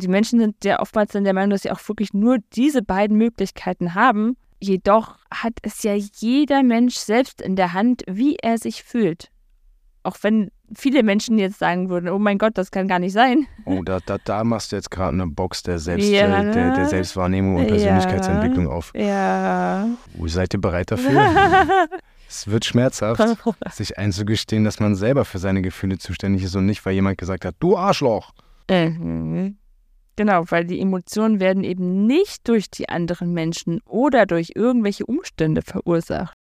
Die Menschen sind ja oftmals in der Meinung, dass sie auch wirklich nur diese beiden Möglichkeiten haben. Jedoch hat es ja jeder Mensch selbst in der Hand, wie er sich fühlt. Auch wenn viele Menschen jetzt sagen würden, oh mein Gott, das kann gar nicht sein. Oh, da, da, da machst du jetzt gerade eine Box der, Selbst, ja, der, der, ne? Selbstwahrnehmung und Persönlichkeitsentwicklung ja, auf. Ja. Oh, seid ihr bereit dafür? es wird schmerzhaft, sich einzugestehen, dass man selber für seine Gefühle zuständig ist und nicht, weil jemand gesagt hat, du Arschloch. Mhm. Genau, weil die Emotionen werden eben nicht durch die anderen Menschen oder durch irgendwelche Umstände verursacht.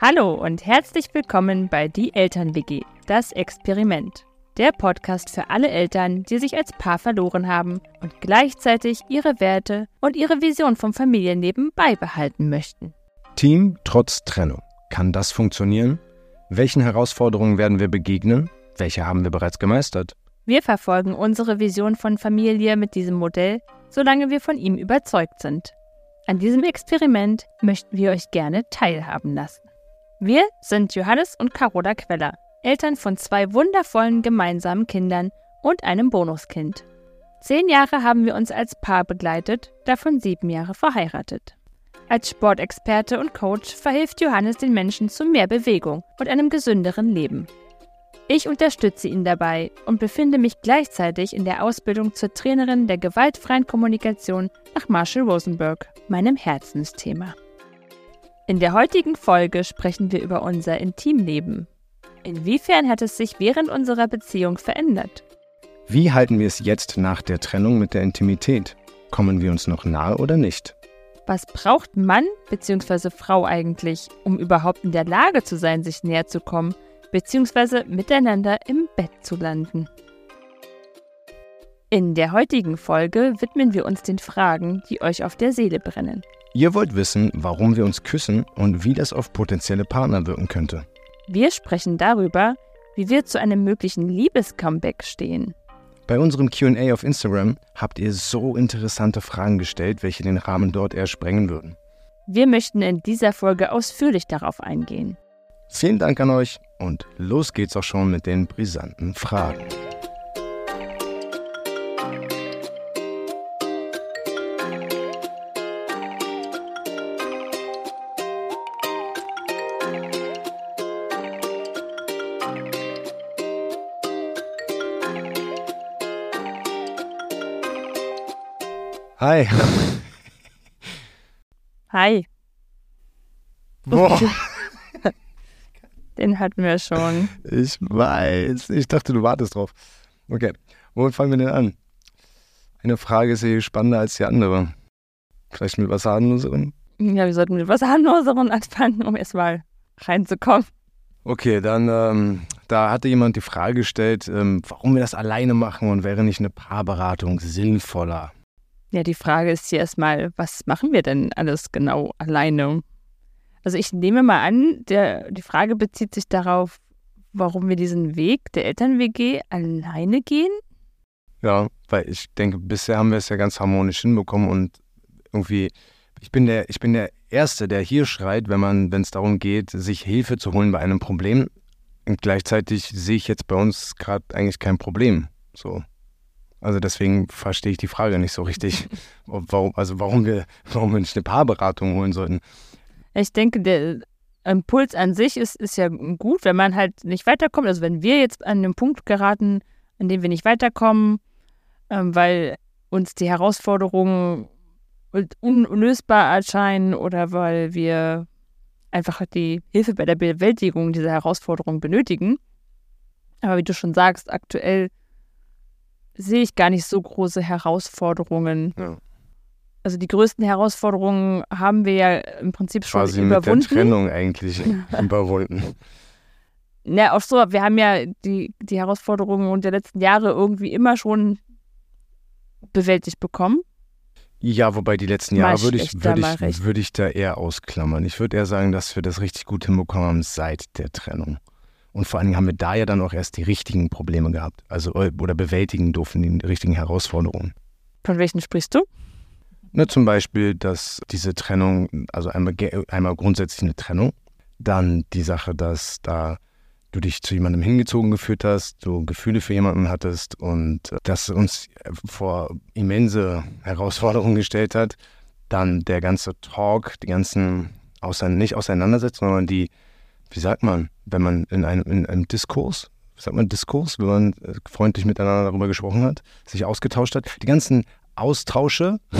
Hallo und herzlich willkommen bei Die Eltern-WG, das Experiment. Der Podcast für alle Eltern, die sich als Paar verloren haben und gleichzeitig ihre Werte und ihre Vision vom Familienleben beibehalten möchten. Team trotz Trennung. Kann das funktionieren? Welchen Herausforderungen werden wir begegnen? Welche haben wir bereits gemeistert? Wir verfolgen unsere Vision von Familie mit diesem Modell, solange wir von ihm überzeugt sind. An diesem Experiment möchten wir euch gerne teilhaben lassen. Wir sind Johannes und Carola Queller, Eltern von zwei wundervollen gemeinsamen Kindern und einem Bonuskind. Zehn Jahre haben wir uns als Paar begleitet, davon sieben Jahre verheiratet. Als Sportexperte und Coach verhilft Johannes den Menschen zu mehr Bewegung und einem gesünderen Leben. Ich unterstütze ihn dabei und befinde mich gleichzeitig in der Ausbildung zur Trainerin der gewaltfreien Kommunikation nach Marshall Rosenberg, meinem Herzensthema. In der heutigen Folge sprechen wir über unser Intimleben. Inwiefern hat es sich während unserer Beziehung verändert? Wie halten wir es jetzt nach der Trennung mit der Intimität? Kommen wir uns noch nahe oder nicht? Was braucht Mann bzw. Frau eigentlich, um überhaupt in der Lage zu sein, sich näher zu kommen bzw. miteinander im Bett zu landen? In der heutigen Folge widmen wir uns den Fragen, die euch auf der Seele brennen. Ihr wollt wissen, warum wir uns küssen und wie das auf potenzielle Partner wirken könnte. Wir sprechen darüber, wie wir zu einem möglichen Liebescomeback stehen. Bei unserem QA auf Instagram habt ihr so interessante Fragen gestellt, welche den Rahmen dort eher sprengen würden. Wir möchten in dieser Folge ausführlich darauf eingehen. Vielen Dank an euch und los geht's auch schon mit den brisanten Fragen. Hi. Hi. Boah. Den hatten wir schon. Ich weiß. Ich dachte, du wartest drauf. Okay. Womit fangen wir denn an? Eine Frage ist hier spannender als die andere. Vielleicht mit was harmloserem? Ja, wir sollten mit was harmloserem anfangen, um erstmal reinzukommen. Okay, dann, ähm, da hatte jemand die Frage gestellt, ähm, warum wir das alleine machen und wäre nicht eine Paarberatung sinnvoller? Ja, die Frage ist hier erstmal, was machen wir denn alles genau alleine? Also ich nehme mal an, der, die Frage bezieht sich darauf, warum wir diesen Weg der Eltern-WG alleine gehen. Ja, weil ich denke, bisher haben wir es ja ganz harmonisch hinbekommen und irgendwie, ich bin der, ich bin der Erste, der hier schreit, wenn man, wenn es darum geht, sich Hilfe zu holen bei einem Problem. Und gleichzeitig sehe ich jetzt bei uns gerade eigentlich kein Problem. So. Also deswegen verstehe ich die Frage nicht so richtig. warum, also warum wir, warum wir eine Paarberatung holen sollten. Ich denke, der Impuls an sich ist, ist ja gut, wenn man halt nicht weiterkommt. Also wenn wir jetzt an den Punkt geraten, an dem wir nicht weiterkommen, ähm, weil uns die Herausforderungen unlösbar erscheinen oder weil wir einfach die Hilfe bei der Bewältigung dieser Herausforderungen benötigen. Aber wie du schon sagst, aktuell sehe ich gar nicht so große Herausforderungen. Ja. Also die größten Herausforderungen haben wir ja im Prinzip schon Quasi überwunden. Mit der Trennung eigentlich überwunden. Na, auch so, wir haben ja die, die Herausforderungen der letzten Jahre irgendwie immer schon bewältigt bekommen. Ja, wobei die letzten Jahre würde ich, würd ich, würd ich da eher ausklammern. Ich würde eher sagen, dass wir das richtig gut hinbekommen haben seit der Trennung. Und vor allen Dingen haben wir da ja dann auch erst die richtigen Probleme gehabt. Also äh, oder bewältigen durften die richtigen Herausforderungen. Von welchen sprichst du? Na, zum Beispiel, dass diese Trennung, also einmal, einmal grundsätzlich eine Trennung, dann die Sache, dass da du dich zu jemandem hingezogen gefühlt hast, du Gefühle für jemanden hattest und äh, das uns vor immense Herausforderungen gestellt hat. Dann der ganze Talk, die ganzen, nicht Auseinandersetzungen, sondern die, wie sagt man, wenn man in einem, in einem Diskurs, sagt man Diskurs, wenn man äh, freundlich miteinander darüber gesprochen hat, sich ausgetauscht hat, die ganzen Austausche,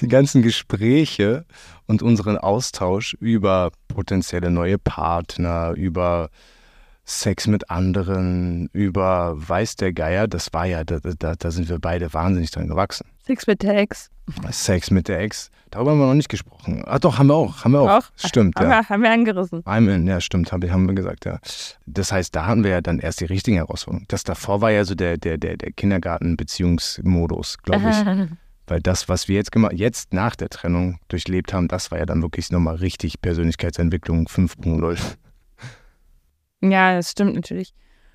die ganzen Gespräche und unseren Austausch über potenzielle neue Partner, über Sex mit anderen, über Weiß der Geier, das war ja, da, da, da sind wir beide wahnsinnig dran gewachsen. Sex mit der Ex. Sex mit der Ex. Darüber haben wir noch nicht gesprochen. Ah, doch, haben wir auch. Haben wir auch. auch? Stimmt, haben ja. Wir, haben wir angerissen. I'm in, ja, stimmt, haben wir gesagt, ja. Das heißt, da hatten wir ja dann erst die richtigen Herausforderungen. Das davor war ja so der, der, der, der Kindergarten-Beziehungsmodus, glaube ich. Weil das, was wir jetzt gemacht, jetzt nach der Trennung durchlebt haben, das war ja dann wirklich nochmal richtig Persönlichkeitsentwicklung 5.0. Ja, das stimmt natürlich.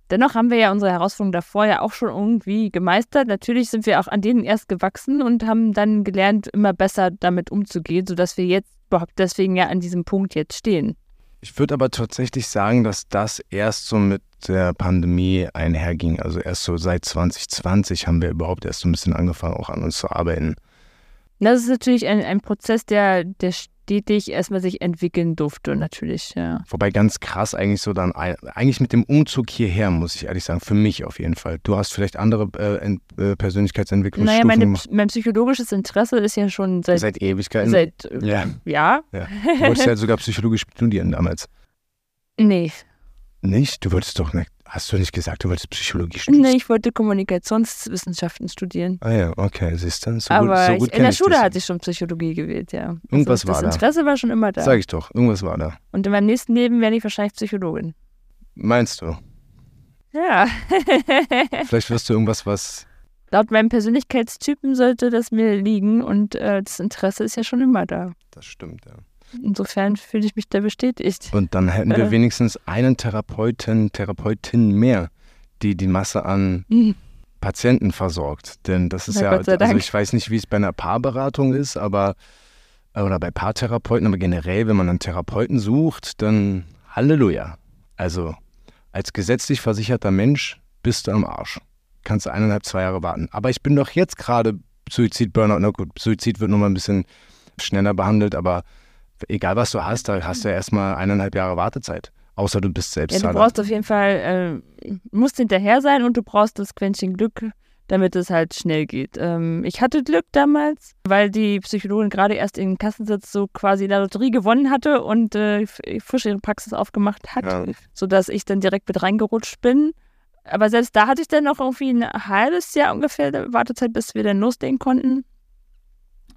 Dennoch haben wir ja unsere Herausforderungen davor ja auch schon irgendwie gemeistert. Natürlich sind wir auch an denen erst gewachsen und haben dann gelernt, immer besser damit umzugehen, sodass wir jetzt überhaupt deswegen ja an diesem Punkt jetzt stehen. Ich würde aber tatsächlich sagen, dass das erst so mit der Pandemie einherging. Also erst so seit 2020 haben wir überhaupt erst so ein bisschen angefangen, auch an uns zu arbeiten. Das ist natürlich ein, ein Prozess, der, der stetig erstmal sich entwickeln durfte, natürlich, ja. Wobei ganz krass eigentlich so dann, eigentlich mit dem Umzug hierher, muss ich ehrlich sagen, für mich auf jeden Fall. Du hast vielleicht andere äh, äh, Persönlichkeitsentwicklungsstufen Naja, meine, mein psychologisches Interesse ist ja schon seit... Seit Ewigkeiten? Seit, äh, ja. ja. ja. Du wolltest ja sogar Psychologie studieren damals. Nee. Nicht? Du wolltest doch nicht. Hast du nicht gesagt, du wolltest Psychologie studieren? Nee, ich wollte Kommunikationswissenschaften studieren. Ah ja, okay, siehst du, so Aber gut, so gut ich, in der Schule hatte ich schon Psychologie gewählt, ja. Irgendwas also, war da. Das Interesse war schon immer da. Sag ich doch, irgendwas war da. Und in meinem nächsten Leben werde ich wahrscheinlich Psychologin. Meinst du? Ja. Vielleicht wirst du irgendwas, was... Laut meinem Persönlichkeitstypen sollte das mir liegen und äh, das Interesse ist ja schon immer da. Das stimmt, ja. Insofern fühle ich mich da bestätigt. Und dann hätten wir wenigstens einen Therapeuten, Therapeutin mehr, die die Masse an mhm. Patienten versorgt. Denn das ist Na, ja, also ich weiß nicht, wie es bei einer Paarberatung ist, aber oder bei Paartherapeuten, aber generell, wenn man einen Therapeuten sucht, dann Halleluja. Also als gesetzlich versicherter Mensch bist du am Arsch. Kannst du eineinhalb, zwei Jahre warten. Aber ich bin doch jetzt gerade Suizid, Burnout, na gut, Suizid wird nochmal ein bisschen schneller behandelt, aber egal was du hast, da hast du ja erstmal eineinhalb Jahre Wartezeit. Außer du bist selbst. Ja, du brauchst auf jeden Fall, äh, musst hinterher sein und du brauchst das Quäntchen Glück, damit es halt schnell geht. Ähm, ich hatte Glück damals, weil die Psychologin gerade erst in den Kassensitz so quasi in der Lotterie gewonnen hatte und äh, frisch ihre Praxis aufgemacht hat, ja. sodass ich dann direkt mit reingerutscht bin. Aber selbst da hatte ich dann noch irgendwie ein halbes Jahr ungefähr Wartezeit, bis wir dann loslegen konnten.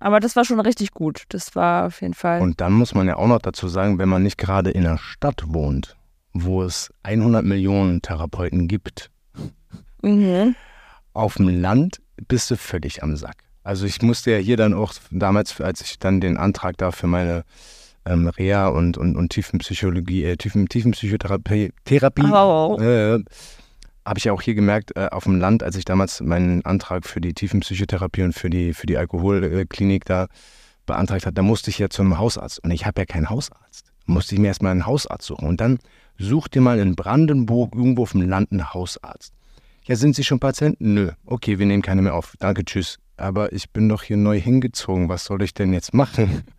Aber das war schon richtig gut. Das war auf jeden Fall. Und dann muss man ja auch noch dazu sagen, wenn man nicht gerade in einer Stadt wohnt, wo es 100 Millionen Therapeuten gibt, mhm. auf dem Land bist du völlig am Sack. Also ich musste ja hier dann auch damals, als ich dann den Antrag da für meine ähm, Reha und, und, und Tiefenpsychologie, äh, Tiefen, Tiefenpsychotherapie Therapie, oh. äh, habe ich ja auch hier gemerkt, äh, auf dem Land, als ich damals meinen Antrag für die Tiefenpsychotherapie und für die, für die Alkoholklinik da beantragt habe, da musste ich ja zu einem Hausarzt. Und ich habe ja keinen Hausarzt. Musste ich mir erstmal einen Hausarzt suchen. Und dann such dir mal in Brandenburg irgendwo auf dem Land einen Hausarzt. Ja, sind Sie schon Patienten? Nö. Okay, wir nehmen keine mehr auf. Danke, tschüss. Aber ich bin doch hier neu hingezogen. Was soll ich denn jetzt machen?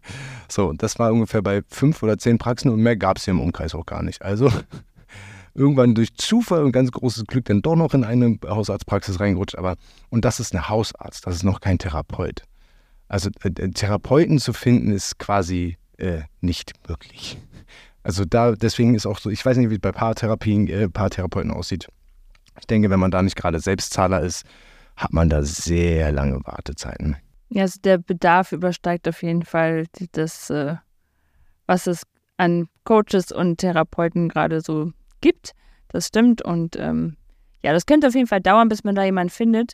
So, das war ungefähr bei fünf oder zehn Praxen und mehr gab es hier im Umkreis auch gar nicht. Also irgendwann durch Zufall und ganz großes Glück dann doch noch in eine Hausarztpraxis reingerutscht. Aber, und das ist ein Hausarzt, das ist noch kein Therapeut. Also äh, Therapeuten zu finden ist quasi äh, nicht möglich. Also da, deswegen ist auch so, ich weiß nicht, wie es bei Paartherapien, äh, Paartherapeuten aussieht. Ich denke, wenn man da nicht gerade Selbstzahler ist, hat man da sehr lange Wartezeiten. Ja, also der Bedarf übersteigt auf jeden Fall das, äh, was es an Coaches und Therapeuten gerade so gibt. Das stimmt. Und ähm, ja, das könnte auf jeden Fall dauern, bis man da jemanden findet.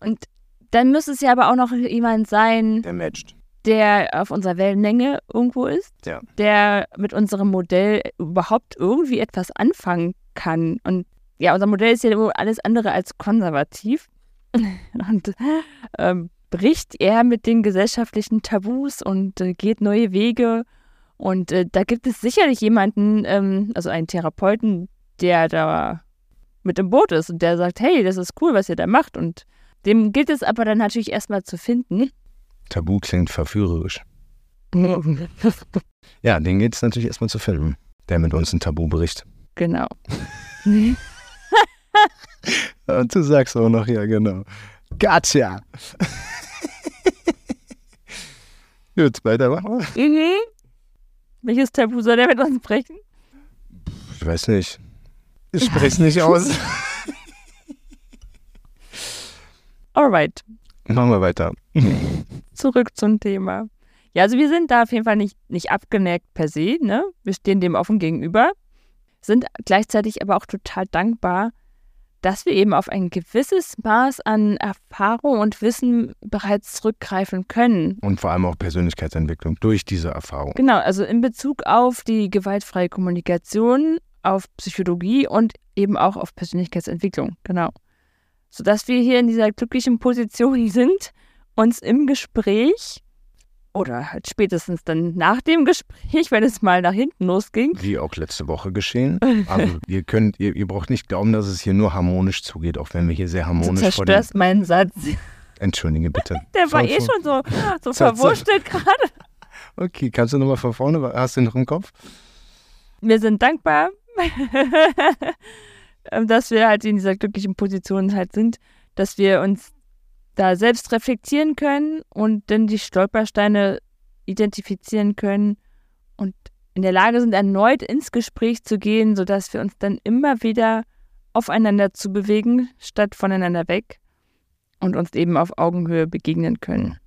Und dann müsste es ja aber auch noch jemand sein, der matcht. Der auf unserer Wellenlänge irgendwo ist, ja. der mit unserem Modell überhaupt irgendwie etwas anfangen kann. Und ja, unser Modell ist ja alles andere als konservativ und ähm, bricht eher mit den gesellschaftlichen Tabus und äh, geht neue Wege Und äh, da gibt es sicherlich jemanden, ähm, also einen Therapeuten, der da mit im Boot ist und der sagt, hey, das ist cool, was ihr da macht. Und dem gilt es aber dann natürlich erstmal zu finden. Tabu klingt verführerisch. ja, den gilt es natürlich erstmal zu finden, der mit uns ein Tabu bricht. Genau. du sagst auch noch, ja, genau. Gotcha. Gut, weitermachen wir. Mhm. Welches Tabu soll der mit uns brechen? Ich weiß nicht. Ich spreche es nicht aus. Alright. Machen wir weiter. Zurück zum Thema. Ja, also wir sind da auf jeden Fall nicht, nicht abgeneigt per se, ne? Wir stehen dem offen gegenüber, sind gleichzeitig aber auch total dankbar, dass wir eben auf ein gewisses Maß an Erfahrung und Wissen bereits zurückgreifen können. Und vor allem auch Persönlichkeitsentwicklung durch diese Erfahrung. Genau, also in Bezug auf die gewaltfreie Kommunikation, auf Psychologie und eben auch auf Persönlichkeitsentwicklung. Genau. Sodass wir hier in dieser glücklichen Position sind, uns im Gespräch oder halt spätestens dann nach dem Gespräch, wenn es mal nach hinten losging. Wie auch letzte Woche geschehen. Also ihr könnt, ihr, ihr braucht nicht glauben, dass es hier nur harmonisch zugeht, auch wenn wir hier sehr harmonisch Du zerstörst meinen Satz. Entschuldige bitte. Der war eh schon so, so verwurschtelt gerade. Okay, kannst du nochmal von vorne, hast du noch im Kopf? Wir sind dankbar, dass wir halt in dieser glücklichen Position halt sind, dass wir uns da selbst reflektieren können und dann die Stolpersteine identifizieren können und in der Lage sind, erneut ins Gespräch zu gehen, sodass wir uns dann immer wieder aufeinander zu bewegen, statt voneinander weg und uns eben auf Augenhöhe begegnen können.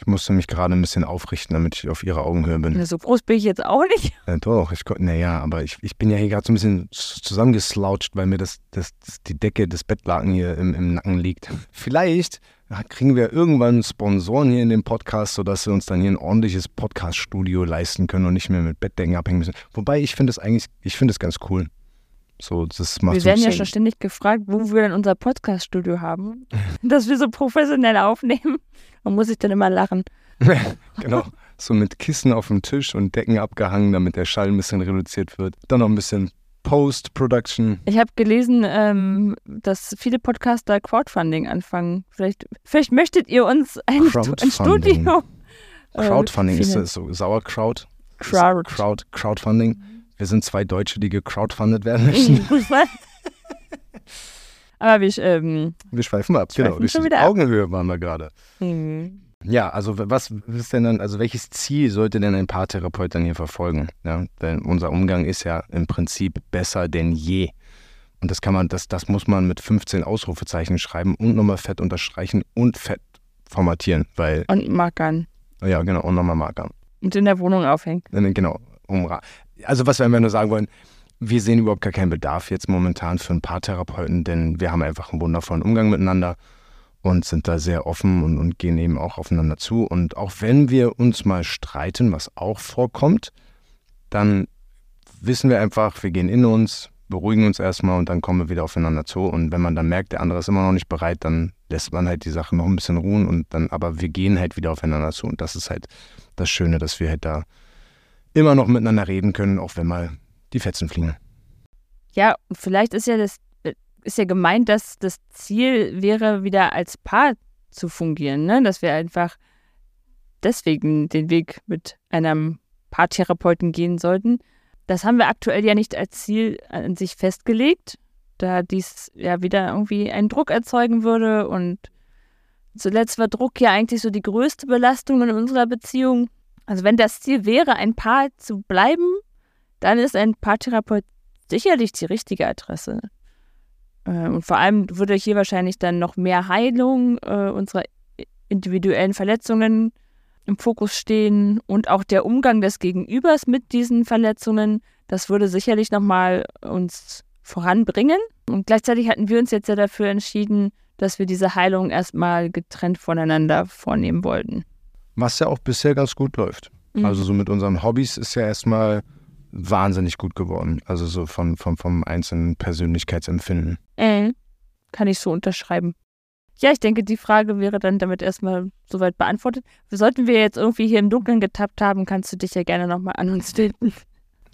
Ich musste mich gerade ein bisschen aufrichten, damit ich auf ihrer Augenhöhe bin. So groß bin ich jetzt auch nicht. Ja, doch, ich naja, aber ich, ich bin ja hier gerade so ein bisschen zusammengesloucht, weil mir das, das, das, die Decke des Bettlaken hier im, im Nacken liegt. Vielleicht kriegen wir irgendwann Sponsoren hier in dem Podcast, sodass wir uns dann hier ein ordentliches Podcast-Studio leisten können und nicht mehr mit Bettdecken abhängen müssen. Wobei ich finde es eigentlich, ich finde es ganz cool. So, das macht wir werden ja schon ständig gefragt, wo wir denn unser Podcast-Studio haben, dass wir so professionell aufnehmen. Man muss sich dann immer lachen. genau. So mit Kissen auf dem Tisch und Decken abgehangen, damit der Schall ein bisschen reduziert wird. Dann noch ein bisschen Post-Production. Ich habe gelesen, ähm, dass viele Podcaster Crowdfunding anfangen. Vielleicht, vielleicht möchtet ihr uns ein, ein Studio. Äh, Crowdfunding ist das so Sauerkraut. Crowd. Crowd. Crowdfunding. Wir sind zwei Deutsche, die gecrowdfundet werden möchten. Aber wir, ähm, wir schweifen ab, genau. schweifen genau. Wieder Augenhöhe ab. waren wir gerade. Mhm. Ja, also was ist denn dann, also welches Ziel sollte denn ein Paartherapeut dann hier verfolgen? Ja, denn unser Umgang ist ja im Prinzip besser denn je. Und das kann man, das, das muss man mit 15 Ausrufezeichen schreiben und nochmal fett unterstreichen und fett formatieren, weil. Und markern. Ja, genau, und nochmal markern. Und in der Wohnung aufhängen. Genau. Um, also was wir einfach nur sagen wollen, wir sehen überhaupt gar keinen Bedarf jetzt momentan für einen Paartherapeuten, denn wir haben einfach einen wundervollen Umgang miteinander und sind da sehr offen und, und gehen eben auch aufeinander zu. Und auch wenn wir uns mal streiten, was auch vorkommt, dann wissen wir einfach, wir gehen in uns, beruhigen uns erstmal und dann kommen wir wieder aufeinander zu. Und wenn man dann merkt, der andere ist immer noch nicht bereit, dann lässt man halt die Sache noch ein bisschen ruhen und dann, aber wir gehen halt wieder aufeinander zu. Und das ist halt das Schöne, dass wir halt da immer noch miteinander reden können, auch wenn mal die Fetzen fliegen. Ja, vielleicht ist ja das ist ja gemeint, dass das Ziel wäre, wieder als Paar zu fungieren, ne? dass wir einfach deswegen den Weg mit einem Paartherapeuten gehen sollten. Das haben wir aktuell ja nicht als Ziel an sich festgelegt, da dies ja wieder irgendwie einen Druck erzeugen würde. Und zuletzt war Druck ja eigentlich so die größte Belastung in unserer Beziehung. Also wenn das Ziel wäre, ein Paar zu bleiben, dann ist ein Paartherapeut sicherlich die richtige Adresse. Äh, und vor allem würde hier wahrscheinlich dann noch mehr Heilung äh, unserer individuellen Verletzungen im Fokus stehen und auch der Umgang des Gegenübers mit diesen Verletzungen. Das würde sicherlich nochmal uns voranbringen. Und gleichzeitig hatten wir uns jetzt ja dafür entschieden, dass wir diese Heilung erstmal getrennt voneinander vornehmen wollten. Was ja auch bisher ganz gut läuft. Mhm. Also so mit unseren Hobbys ist ja erstmal wahnsinnig gut geworden. Also so vom, vom, vom einzelnen Persönlichkeitsempfinden. Äh, kann ich so unterschreiben. Ja, ich denke, die Frage wäre dann damit erstmal soweit beantwortet. Sollten wir jetzt irgendwie hier im Dunkeln getappt haben, kannst du dich ja gerne nochmal an uns wenden.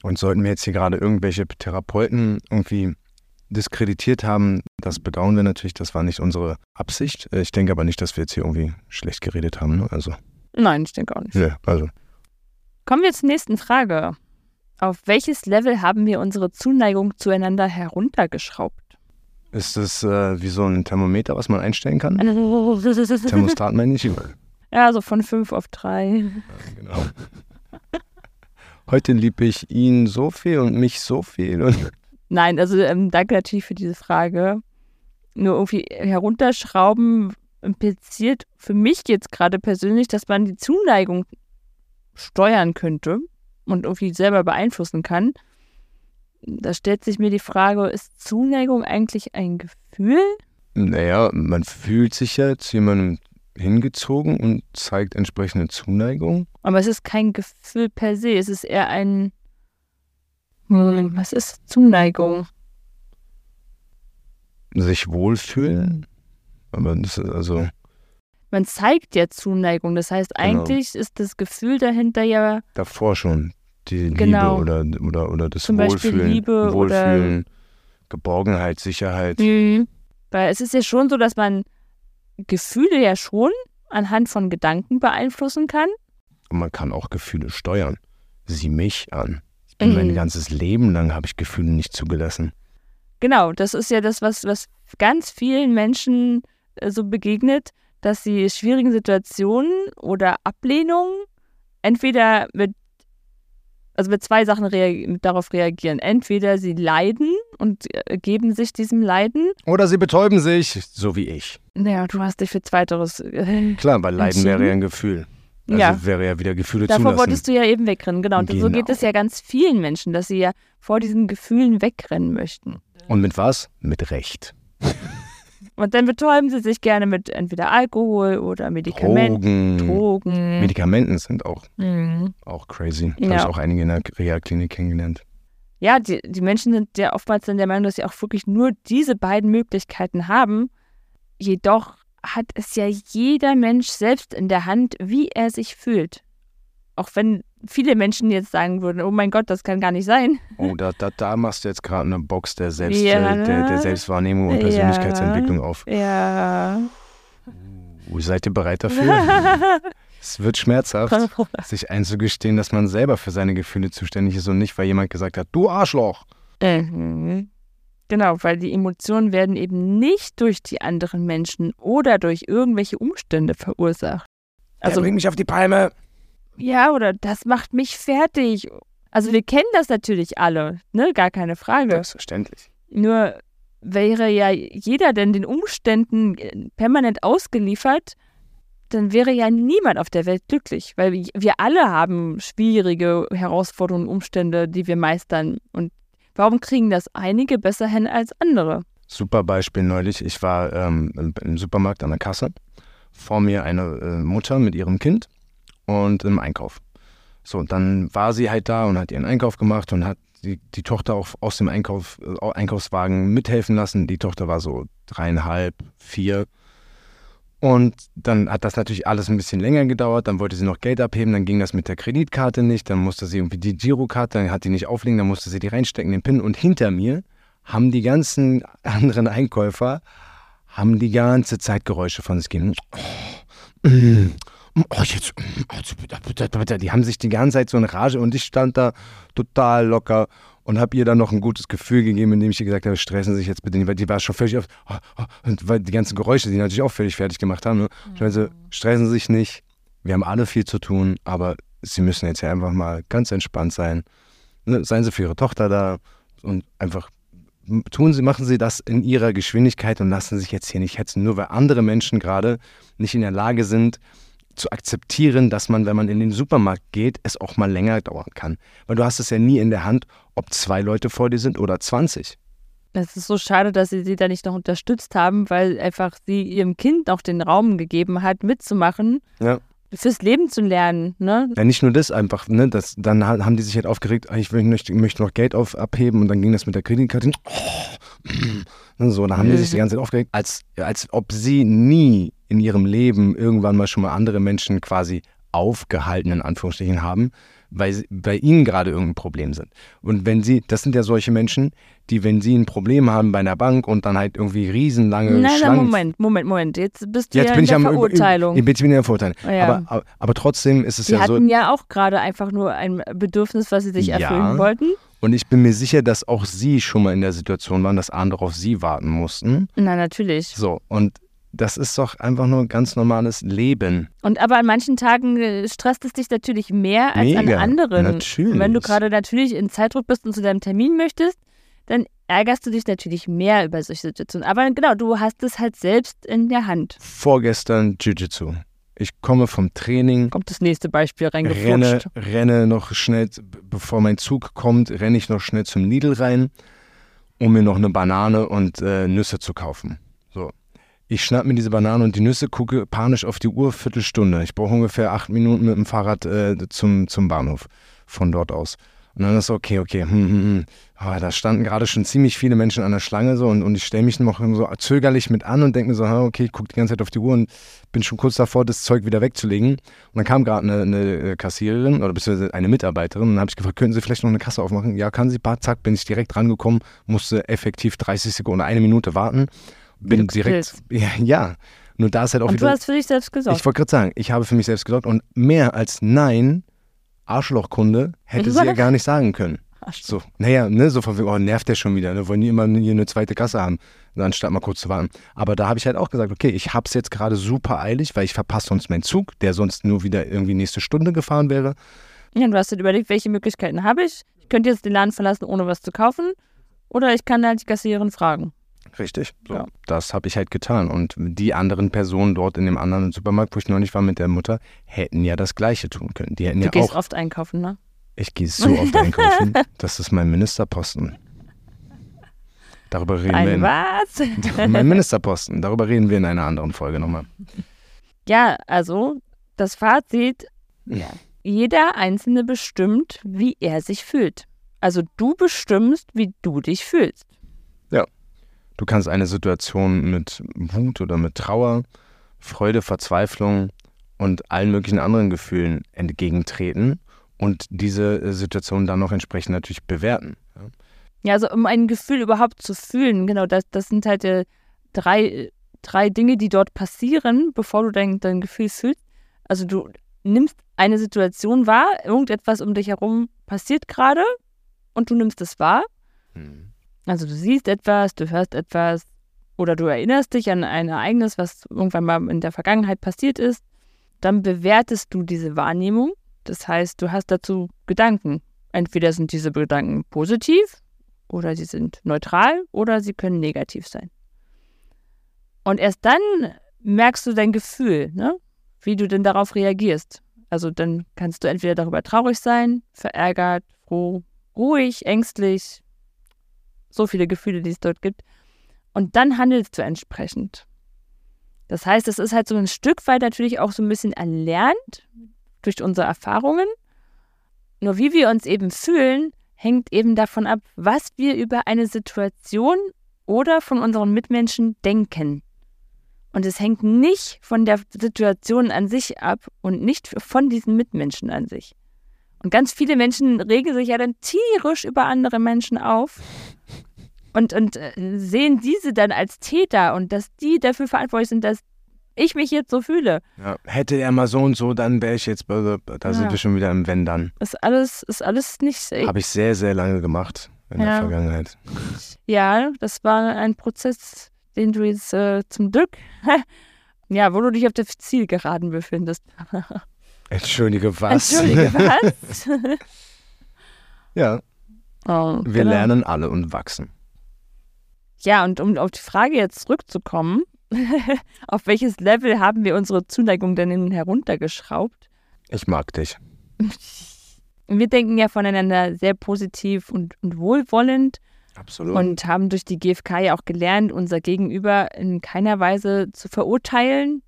Und sollten wir jetzt hier gerade irgendwelche Therapeuten irgendwie diskreditiert haben, das bedauern wir natürlich, das war nicht unsere Absicht. Äh, ich denke aber nicht, dass wir jetzt hier irgendwie schlecht geredet haben. Ne? Also, Nein, ich denke auch nicht. ja, also. Kommen wir zur nächsten Frage. Auf welches Level haben wir unsere Zuneigung zueinander heruntergeschraubt? Ist das äh, wie so ein Thermometer, was man einstellen kann? Thermostat meine ich. Ja, Ja, so von 5 auf 3. genau. Heute liebe ich ihn so viel und mich so viel. Und Nein, also ähm, danke natürlich für diese Frage. Nur irgendwie herunterschrauben impliziert für mich jetzt gerade persönlich, dass man die Zuneigung steuern könnte und irgendwie selber beeinflussen kann. Da stellt sich mir die Frage, ist Zuneigung eigentlich ein Gefühl? naja, man fühlt sich ja zu jemandem hingezogen und zeigt entsprechende Zuneigung. Aber es ist kein Gefühl per se, es ist eher ein. Hm, was ist Zuneigung? Sich wohlfühlen. Aber das ist also, Man zeigt ja Zuneigung, das heißt, Genau. eigentlich ist das Gefühl dahinter ja davor schon die Genau. Liebe oder, oder, oder das Zum Beispiel Wohlfühlen, Liebe oder- Wohlfühlen, Geborgenheit, Sicherheit. Mhm. Weil es ist ja schon so, dass man Gefühle ja schon anhand von Gedanken beeinflussen kann. Und man kann auch Gefühle steuern. Sieh mich an. Ich bin Mhm. mein ganzes Leben lang habe ich Gefühle nicht zugelassen. Genau, das ist ja das, was, was ganz vielen Menschen so begegnet, dass sie schwierigen Situationen oder Ablehnungen entweder mit, also mit zwei Sachen rea mit darauf reagieren. Entweder sie leiden und äh, geben sich diesem Leiden. Oder sie betäuben sich, so wie ich. Naja, du hast dich für Zweiteres. Äh, Klar, weil Leiden wäre ja ein Gefühl. Also Ja. wäre ja wieder Gefühle Davor zulassen. wolltest du ja eben wegrennen, genau. Und so geht Genau. es ja ganz vielen Menschen, dass sie ja vor diesen Gefühlen wegrennen möchten. Und mit was? Mit Recht. Und dann betäuben sie sich gerne mit entweder Alkohol oder Medikamenten, Drogen. Drogen. Medikamenten sind auch, Mhm. auch crazy. Da Ja. habe ich auch einige in der Reha-Klinik kennengelernt. Ja, die, die Menschen sind ja oftmals dann der Meinung, dass sie auch wirklich nur diese beiden Möglichkeiten haben. Jedoch hat es ja jeder Mensch selbst in der Hand, wie er sich fühlt. Auch wenn viele Menschen jetzt sagen würden, oh mein Gott, das kann gar nicht sein. Oh, da, da, da machst du jetzt gerade eine Box der, Selbst, Ja. äh, der, der Selbstwahrnehmung und Ja. Persönlichkeitsentwicklung auf. Ja. Uh, seid ihr bereit dafür? es wird schmerzhaft, sich einzugestehen, dass man selber für seine Gefühle zuständig ist und nicht, weil jemand gesagt hat, du Arschloch. Mhm. Genau, weil die Emotionen werden eben nicht durch die anderen Menschen oder durch irgendwelche Umstände verursacht. Also Also bring mich auf die Palme. Ja, oder das macht mich fertig. Also wir kennen das natürlich alle, ne? Gar keine Frage. Selbstverständlich. Nur wäre ja jeder denn den Umständen äh, permanent ausgeliefert, dann wäre ja niemand auf der Welt glücklich, weil wir- alle haben schwierige, herausfordernde Umstände, die wir meistern. Und warum kriegen das einige besser hin als andere? Super Beispiel neulich. Ich war ähm, im, im Supermarkt an der Kasse. Vor mir eine äh, Mutter mit ihrem Kind und im Einkauf. So, und dann war sie halt da und hat ihren Einkauf gemacht und hat die, die Tochter auch aus dem Einkauf, äh, Einkaufswagen mithelfen lassen. Die Tochter war so dreieinhalb, vier. Und dann hat das natürlich alles ein bisschen länger gedauert. Dann wollte sie noch Geld abheben, dann ging das mit der Kreditkarte nicht. Dann musste sie irgendwie die Girokarte, dann hat die nicht auflegen, dann musste sie die reinstecken, den PIN. Und hinter mir haben die ganzen anderen Einkäufer haben die ganze Zeit Geräusche von sich gegeben. Oh, mm, oh, jetzt, mm, bitte, bitte, bitte. Die haben sich die ganze Zeit so eine Rage und ich stand da total locker und habe ihr dann noch ein gutes Gefühl gegeben, indem ich ihr gesagt habe, stressen Sie sich jetzt bitte nicht, weil die war schon völlig auf, oh, oh, und weil die ganzen Geräusche, die natürlich auch völlig fertig gemacht haben. Ne? Ich meine so, stressen Sie sich nicht, wir haben alle viel zu tun, aber Sie müssen jetzt ja einfach mal ganz entspannt sein. Ne? Seien Sie für Ihre Tochter da und einfach tun Sie, machen Sie das in Ihrer Geschwindigkeit und lassen Sie sich jetzt hier nicht hetzen, nur weil andere Menschen gerade nicht in der Lage sind, zu akzeptieren, dass man, wenn man in den Supermarkt geht, es auch mal länger dauern kann. Weil du hast es ja nie in der Hand, ob zwei Leute vor dir sind oder 20. Es ist so schade, dass sie sie da nicht noch unterstützt haben, weil einfach sie ihrem Kind auch den Raum gegeben hat, mitzumachen, Ja. fürs Leben zu lernen. Ne? Ja, nicht nur das einfach, ne, das, dann ha- haben die sich halt aufgeregt, ah, ich möchte noch Geld auf, abheben und dann ging das mit der Kreditkarte. Oh, so, da haben die sich die ganze Zeit aufgeregt, als, als ob sie nie in ihrem Leben irgendwann mal schon mal andere Menschen quasi aufgehalten, in Anführungsstrichen, haben, weil sie, bei ihnen gerade irgendein Problem sind. Und wenn sie, das sind ja solche Menschen, die, wenn sie ein Problem haben bei einer Bank und dann halt irgendwie riesenlange Nein, Schlangen... nein, Moment, Moment, Moment. Jetzt bist du Jetzt ja bin in ich der am Verurteilung. Ich bin in der Verurteilung. Ja. Aber, aber, aber trotzdem ist es Sie ja so. hatten ja auch gerade einfach nur ein Bedürfnis, was sie sich Ja. erfüllen wollten. Und ich bin mir sicher, dass auch sie schon mal in der Situation waren, dass andere auf sie warten mussten. Na, natürlich. So, und das ist doch einfach nur ein ganz normales Leben. Und aber an manchen Tagen äh, stresst es dich natürlich mehr als an Mega, anderen. natürlich. Und wenn du gerade natürlich in Zeitdruck bist und zu deinem Termin möchtest, dann ärgerst du dich natürlich mehr über solche Situationen. Aber genau, du hast es halt selbst in der Hand. Vorgestern Jiu-Jitsu. Ich komme vom Training, Kommt das nächste Beispiel renne, reingeflutscht. renne noch schnell, bevor mein Zug kommt, renne ich noch schnell zum Lidl rein, um mir noch eine Banane und äh, Nüsse zu kaufen. Ich schnapp mir diese Banane und die Nüsse, gucke panisch auf die Uhr, Viertelstunde. Ich brauche ungefähr acht Minuten mit dem Fahrrad äh, zum, zum Bahnhof von dort aus. Und dann ist so, okay, okay, hm, hm, hm. Ah, da standen gerade schon ziemlich viele Menschen an der Schlange so und, und ich stelle mich noch so zögerlich mit an und denke mir so, okay, ich gucke die ganze Zeit auf die Uhr und bin schon kurz davor, das Zeug wieder wegzulegen. Und dann kam gerade eine, eine äh, Kassiererin oder beziehungsweise eine Mitarbeiterin und dann habe ich gefragt, könnten Sie vielleicht noch eine Kasse aufmachen? Ja, kann sie. Zack, bin ich direkt rangekommen, musste effektiv 30 Sekunden, eine Minute warten. Bin du direkt, ja, ja. Nur da ist halt auch Und du wieder, hast für dich selbst gesorgt. ich wollte gerade sagen, ich habe für mich selbst gesorgt und mehr als Nein, Arschlochkunde, hätte sie ja gar nicht sagen können. So, naja, ne, so von wegen, oh, nervt der schon wieder, ne, wollen die immer hier eine zweite Kasse haben, anstatt mal kurz zu warten. Aber da habe ich halt auch gesagt, okay, ich hab's jetzt gerade super eilig, weil ich verpasse sonst meinen Zug, der sonst nur wieder irgendwie nächste Stunde gefahren wäre. Ja, du hast dir überlegt, welche Möglichkeiten habe ich? Ich könnte jetzt den Laden verlassen, ohne was zu kaufen. Oder ich kann halt die Kassiererin fragen. Richtig. So, Ja. Das habe ich halt getan. Und die anderen Personen dort in dem anderen Supermarkt, wo ich neulich war mit der Mutter, hätten ja das Gleiche tun können. Die hätten Du ja gehst auch. oft einkaufen, ne? Ich gehe so oft einkaufen. Das ist mein Ministerposten. Darüber reden wir Ein in, was? mein Ministerposten. Darüber reden wir in einer anderen Folge nochmal. ja, also das Fazit, Ja. jeder Einzelne bestimmt, wie er sich fühlt. Also du bestimmst, wie du dich fühlst. Du kannst eine Situation mit Wut oder mit Trauer, Freude, Verzweiflung und allen möglichen anderen Gefühlen entgegentreten und diese äh, Situation dann noch entsprechend natürlich bewerten. Ja. Ja, also um ein Gefühl überhaupt zu fühlen, genau, das, das sind halt äh, drei, drei Dinge, die dort passieren, bevor du dein, dein Gefühl fühlst. Also du nimmst eine Situation wahr, irgendetwas um dich herum passiert gerade und du nimmst es wahr. Hm. Also du siehst etwas, du hörst etwas oder du erinnerst dich an ein Ereignis, was irgendwann mal in der Vergangenheit passiert ist. Dann bewertest du diese Wahrnehmung. Das heißt, du hast dazu Gedanken. Entweder sind diese Gedanken positiv oder sie sind neutral oder sie können negativ sein. Und erst dann merkst du dein Gefühl, ne? wie du denn darauf reagierst. Also dann kannst du entweder darüber traurig sein, verärgert, froh, ruhig, ängstlich, so viele Gefühle, die es dort gibt. Und dann handelst du entsprechend. Das heißt, es ist halt so ein Stück weit natürlich auch so ein bisschen erlernt durch unsere Erfahrungen. Nur wie wir uns eben fühlen, hängt eben davon ab, was wir über eine Situation oder von unseren Mitmenschen denken. Und es hängt nicht von der Situation an sich ab und nicht von diesen Mitmenschen an sich. Und ganz viele Menschen regen sich ja dann tierisch über andere Menschen auf und, und äh, sehen diese dann als Täter und dass die dafür verantwortlich sind, dass ich mich jetzt so fühle. Ja. Hätte er mal so und so, dann wäre ich jetzt, bei- da sind Ja. wir schon wieder im Wenn dann. Ist alles, ist alles nicht safe. Habe ich sehr, sehr lange gemacht in der Ja. Vergangenheit. Ja, das war ein Prozess, den du jetzt äh, zum Glück, ja, wo du dich auf der Zielgeraden befindest. Entschuldige, was? Entschuldige, was? ja, oh, wir genau. lernen alle und wachsen. Ja, und um auf die Frage jetzt zurückzukommen, auf welches Level haben wir unsere Zuneigung denn heruntergeschraubt? Ich mag dich. Wir denken ja voneinander sehr positiv und, und wohlwollend Absolut. und haben durch die GfK ja auch gelernt, unser Gegenüber in keiner Weise zu verurteilen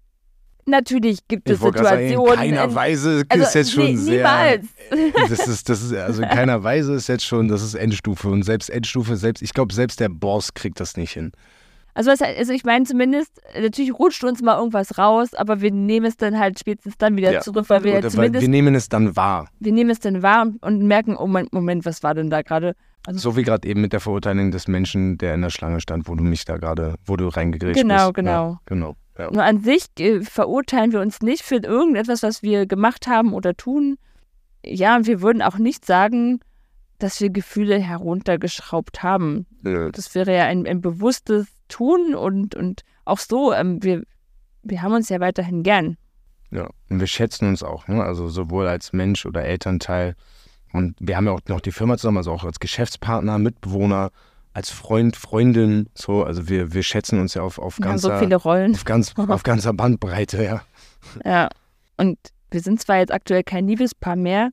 Natürlich gibt es sagen, in Situationen. keiner in- Weise also, ist jetzt schon nee, sehr. niemals. Das ist, das ist, also in keiner Weise ist jetzt schon, das ist Endstufe. Und selbst Endstufe, selbst, ich glaube, selbst der Boss kriegt das nicht hin. Also, was, also ich meine zumindest, natürlich rutscht uns mal irgendwas raus, aber wir nehmen es dann halt spätestens dann wieder Ja. zurück, weil wir Oder zumindest, wir nehmen es dann wahr. wir nehmen es dann wahr und, und merken, oh Moment, Moment, was war denn da gerade? Also, So wie gerade eben mit der Verurteilung des Menschen, der in der Schlange stand, wo du mich da gerade, wo du reingegrätscht Genau, bist. genau. Ja, genau. Ja. Nur an sich äh, verurteilen wir uns nicht für irgendetwas, was wir gemacht haben oder tun. Ja, und wir würden auch nicht sagen, dass wir Gefühle heruntergeschraubt haben. Nö. Das wäre ja ein, ein bewusstes Tun und, und auch so, ähm, wir, wir haben uns ja weiterhin gern. Ja, und wir schätzen uns auch, ne? also sowohl als Mensch oder Elternteil. Und wir haben ja auch noch die Firma zusammen, also auch als Geschäftspartner, Mitbewohner, als Freund, Freundin. So, also wir, wir schätzen uns ja auf, auf, so ganzer, Rollen. auf, ganz, auf ganzer Bandbreite, ja. Ja. Und wir sind zwar jetzt aktuell kein Liebespaar mehr,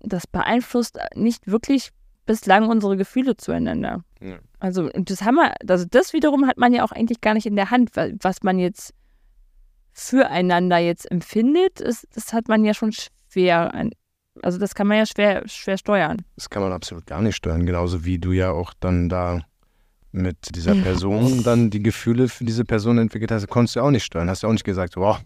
das beeinflusst nicht wirklich bislang unsere Gefühle zueinander. Ja. Also, das haben wir, also das wiederum hat man ja auch eigentlich gar nicht in der Hand, weil was man jetzt füreinander jetzt empfindet, ist, das hat man ja schon schwer, also das kann man ja schwer, schwer steuern. Das kann man absolut gar nicht steuern, genauso wie du ja auch dann da mit dieser. Person dann die Gefühle für diese Person entwickelt hast, konntest du auch nicht steuern. Hast du auch nicht gesagt, boah,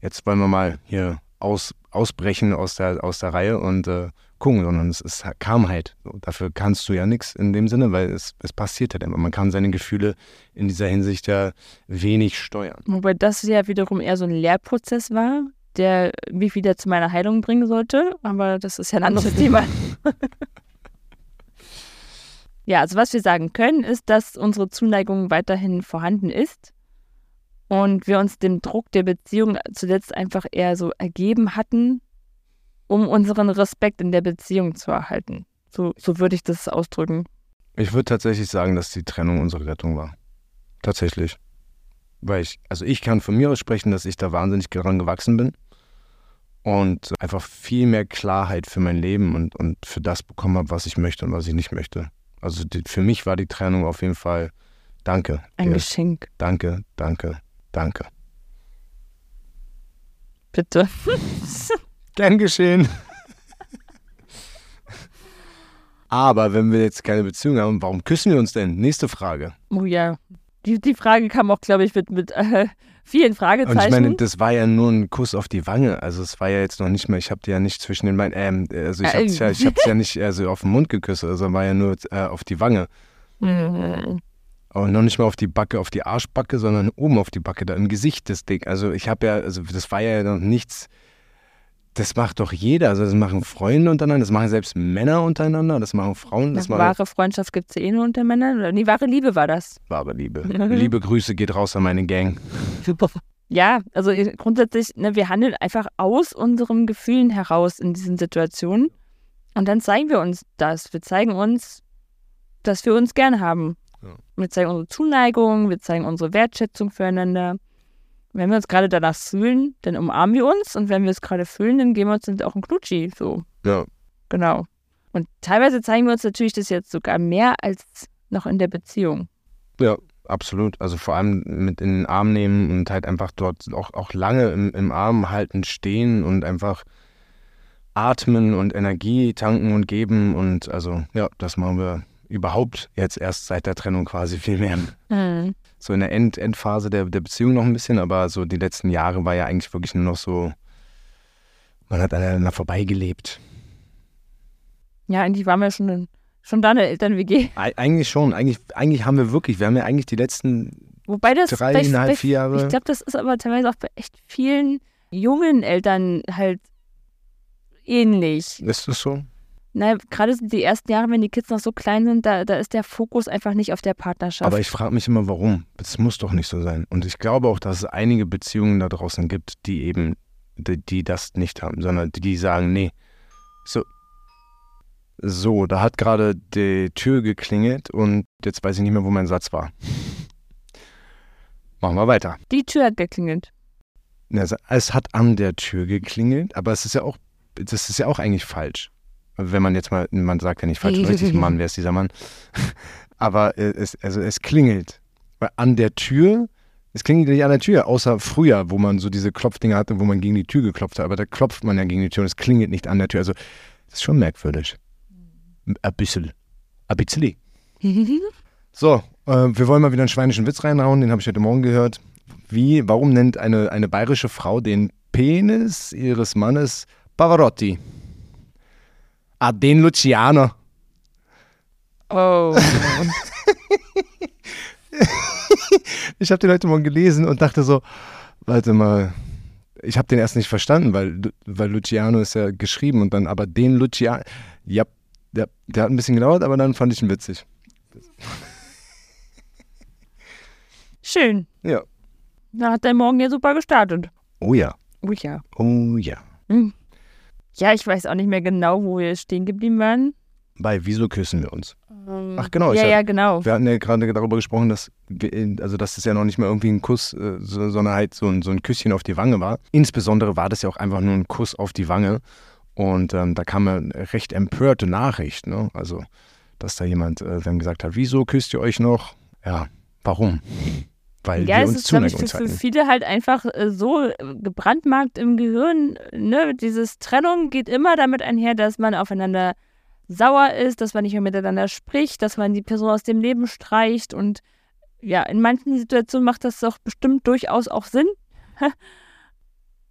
jetzt wollen wir mal hier aus, ausbrechen aus der, aus der Reihe und äh, gucken, sondern es, es kam halt. So, dafür kannst du ja nichts in dem Sinne, weil es, es passiert halt immer. Man kann seine Gefühle in dieser Hinsicht ja wenig steuern. Wobei das ja wiederum eher so ein Lehrprozess war, der mich wieder zu meiner Heilung bringen sollte, aber das ist ja ein anderes Thema. ja, also was wir sagen können, ist, dass unsere Zuneigung weiterhin vorhanden ist und wir uns dem Druck der Beziehung zuletzt einfach eher so ergeben hatten, um unseren Respekt in der Beziehung zu erhalten. So, so würde ich das ausdrücken. Ich würde tatsächlich sagen, dass die Trennung unsere Rettung war. Tatsächlich. Weil ich, also ich kann von mir aus sprechen, dass ich da wahnsinnig daran gewachsen bin und einfach viel mehr Klarheit für mein Leben und, und für das bekommen habe, was ich möchte und was ich nicht möchte. Also die, für mich war die Trennung auf jeden Fall Danke. Ein Ja, Geschenk, danke, danke, danke. bitte. Gern geschehen. Aber wenn wir jetzt keine Beziehung haben, warum küssen wir uns denn? Nächste Frage. Oh ja. Die, die Frage kam auch, glaube ich, mit, mit äh, vielen Und Fragezeichen. ich meine, das war ja nur ein Kuss auf die Wange. Also es war ja jetzt noch nicht mehr, ich habe dir ja nicht zwischen den Beinen, ähm, also ich habe ja, ich hab's ja nicht also auf den Mund geküsst, also war ja nur äh, auf die Wange. Mhm. Aber noch nicht mal auf die Backe, auf die Arschbacke, sondern oben auf die Backe, da im Gesicht das Ding. Also ich habe ja, also das war ja noch nichts, das macht doch jeder. Also das machen Freunde untereinander, das machen selbst Männer untereinander, das machen Frauen, das Eine machen wahre Freundschaft gibt es ja eh nur unter Männern. Oder nee, wahre Liebe war das. wahre Liebe. Liebe Grüße geht raus an meine Gang. Ja, also grundsätzlich, ne, wir handeln einfach aus unseren Gefühlen heraus in diesen Situationen. Und dann zeigen wir uns das. Wir zeigen uns, dass wir uns gern haben. Ja. Wir zeigen unsere Zuneigung, wir zeigen unsere Wertschätzung füreinander. Wenn wir uns gerade danach fühlen, dann umarmen wir uns. Und wenn wir es gerade fühlen, dann geben wir uns dann auch ein Knutschi. So, Ja, genau. Und teilweise zeigen wir uns natürlich das jetzt sogar mehr als noch in der Beziehung. Ja, absolut. Also vor allem mit in den Arm nehmen und halt einfach dort auch, auch lange im, im Arm halten, stehen und einfach atmen und Energie tanken und geben. Und also ja, das machen wir überhaupt jetzt erst seit der Trennung quasi viel mehr. Mhm. So in der End Endphase der, der Beziehung noch ein bisschen, aber so die letzten Jahre war ja eigentlich wirklich nur noch so, man hat aneinander vorbeigelebt. Ja, eigentlich waren wir schon, schon da eine Eltern-WG. Eig- Eigentlich schon, eigentlich, eigentlich haben wir wirklich, wir haben ja eigentlich die letzten Wobei das dreieinhalb, vier Jahre. Ich glaube, das ist aber teilweise auch bei echt vielen jungen Eltern halt ähnlich. ist das so? Na, gerade die ersten Jahre, wenn die Kids noch so klein sind, da, da ist der Fokus einfach nicht auf der Partnerschaft. Aber ich frage mich immer, warum. Das muss doch nicht so sein. Und ich glaube auch, dass es einige Beziehungen da draußen gibt, die eben, die, die das nicht haben, sondern die sagen, nee. So, so, da hat gerade die Tür geklingelt und jetzt weiß ich nicht mehr, wo mein Satz war. Machen wir weiter. die Tür hat geklingelt. Also, es hat an der Tür geklingelt, aber es ist ja auch, das ist ja auch eigentlich falsch. Wenn man jetzt mal, man sagt ja nicht falsch, oder richtig, Mann, wer ist dieser Mann? Aber äh, es, also es klingelt. Weil an der Tür Es klingelt nicht an der Tür, außer früher, wo man so diese Klopfdinger hatte, wo man gegen die Tür geklopft hat. Aber da klopft man ja gegen die Tür und es klingelt nicht an der Tür. Also, das ist schon merkwürdig. Ein bisschen. Ein bisschen. So, äh, wir wollen mal wieder einen schweinischen Witz reinhauen, den habe ich heute Morgen gehört. Wie, warum nennt eine, eine bayerische Frau den Penis ihres Mannes Pavarotti? Ah, den Luciano. Oh. Ich habe den heute Morgen gelesen und dachte so, warte mal, ich habe den erst nicht verstanden, weil, weil Luciano ist ja geschrieben und dann aber den Luciano, ja, der, der hat ein bisschen gedauert, aber dann fand ich ihn witzig. Schön. Ja. Da hat dein Morgen ja super gestartet. Oh ja, Oh ja. oh ja. Hm. Ja, ich weiß auch nicht mehr genau, wo wir stehen geblieben waren. Bei Wieso küssen wir uns? Ähm, Ach, genau, ich Ja, hab- ja, genau. Wir hatten ja gerade darüber gesprochen, dass, wir- also dass es ja noch nicht mal irgendwie ein Kuss, äh, so- sondern halt so ein, so ein Küsschen auf die Wange war. Insbesondere war das ja auch einfach nur ein Kuss auf die Wange. Und ähm, da kam eine recht empörte Nachricht, ne? Also, dass da jemand äh, dann gesagt hat, wieso küsst ihr euch noch? Ja, warum? Weil Ja, wir es uns ist, glaube ich, Zuneigung für, zeigen. viele halt einfach äh, so gebrandmarkt im Gehirn. Ne? Dieses Trennung geht immer damit einher, dass man aufeinander sauer ist, dass man nicht mehr miteinander spricht, dass man die Person aus dem Leben streicht. Und ja, in manchen Situationen macht das doch bestimmt durchaus auch Sinn.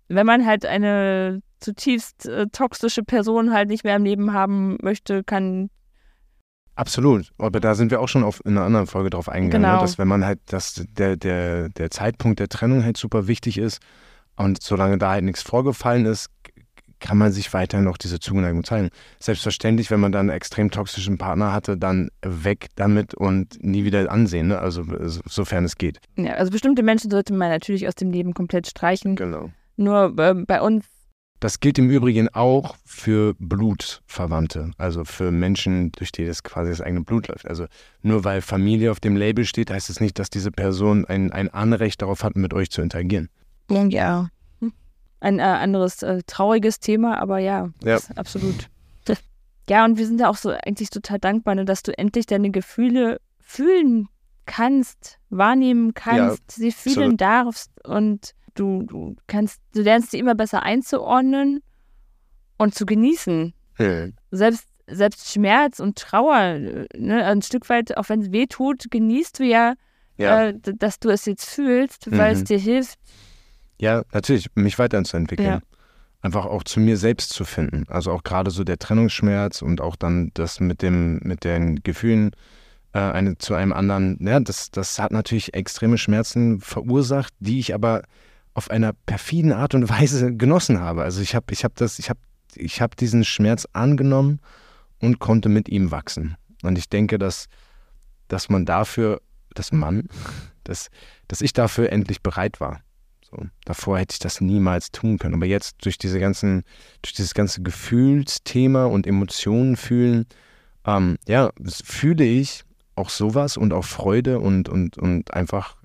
Wenn man halt eine zutiefst äh, toxische Person halt nicht mehr im Leben haben möchte, kann Absolut. Aber da sind wir auch schon auf, in einer anderen Folge drauf eingegangen, Genau. ne? dass wenn man halt, dass der, der, der Zeitpunkt der Trennung halt super wichtig ist und solange da halt nichts vorgefallen ist, kann man sich weiterhin noch diese Zuneigung zeigen. Selbstverständlich, wenn man dann einen extrem toxischen Partner hatte, dann weg damit und nie wieder ansehen, ne? also so- sofern es geht. ja, also bestimmte Menschen sollte man natürlich aus dem Leben komplett streichen. Genau. Nur äh, bei uns Das gilt im Übrigen auch für Blutverwandte, also für Menschen, durch die das quasi das eigene Blut läuft. Also nur weil Familie auf dem Label steht, heißt es nicht, dass diese Person ein, ein Anrecht darauf hat, mit euch zu interagieren. Ja. Ein äh, anderes äh, trauriges Thema, aber ja, Ja. absolut. Ja, und wir sind ja auch so eigentlich total dankbar, ne, dass du endlich deine Gefühle fühlen kannst, wahrnehmen kannst, sie fühlen absolut. darfst und du, du kannst, du lernst sie immer besser einzuordnen und zu genießen. Selbst, selbst Schmerz und Trauer, ne, ein Stück weit, auch wenn es weh tut, genießt du ja, Ja, äh, dass du es jetzt fühlst, weil es Mhm. dir hilft, ja, natürlich, mich weiterzuentwickeln. Ja. Einfach auch zu mir selbst zu finden. Also auch gerade so der Trennungsschmerz und auch dann das mit dem, mit den Gefühlen äh, eine, zu einem anderen, ja, das, das hat natürlich extreme Schmerzen verursacht, die ich aber auf einer perfiden Art und Weise genossen habe. Also ich habe, ich habe das, ich habe, ich habe diesen Schmerz angenommen und konnte mit ihm wachsen. Und ich denke, dass, dass man dafür, dass man, dass, dass ich dafür endlich bereit war. So, davor hätte ich das niemals tun können. Aber jetzt durch diese ganzen, durch dieses ganze Gefühlsthema und Emotionen fühlen, ähm, ja, fühle ich auch sowas und auch Freude und, und, und einfach,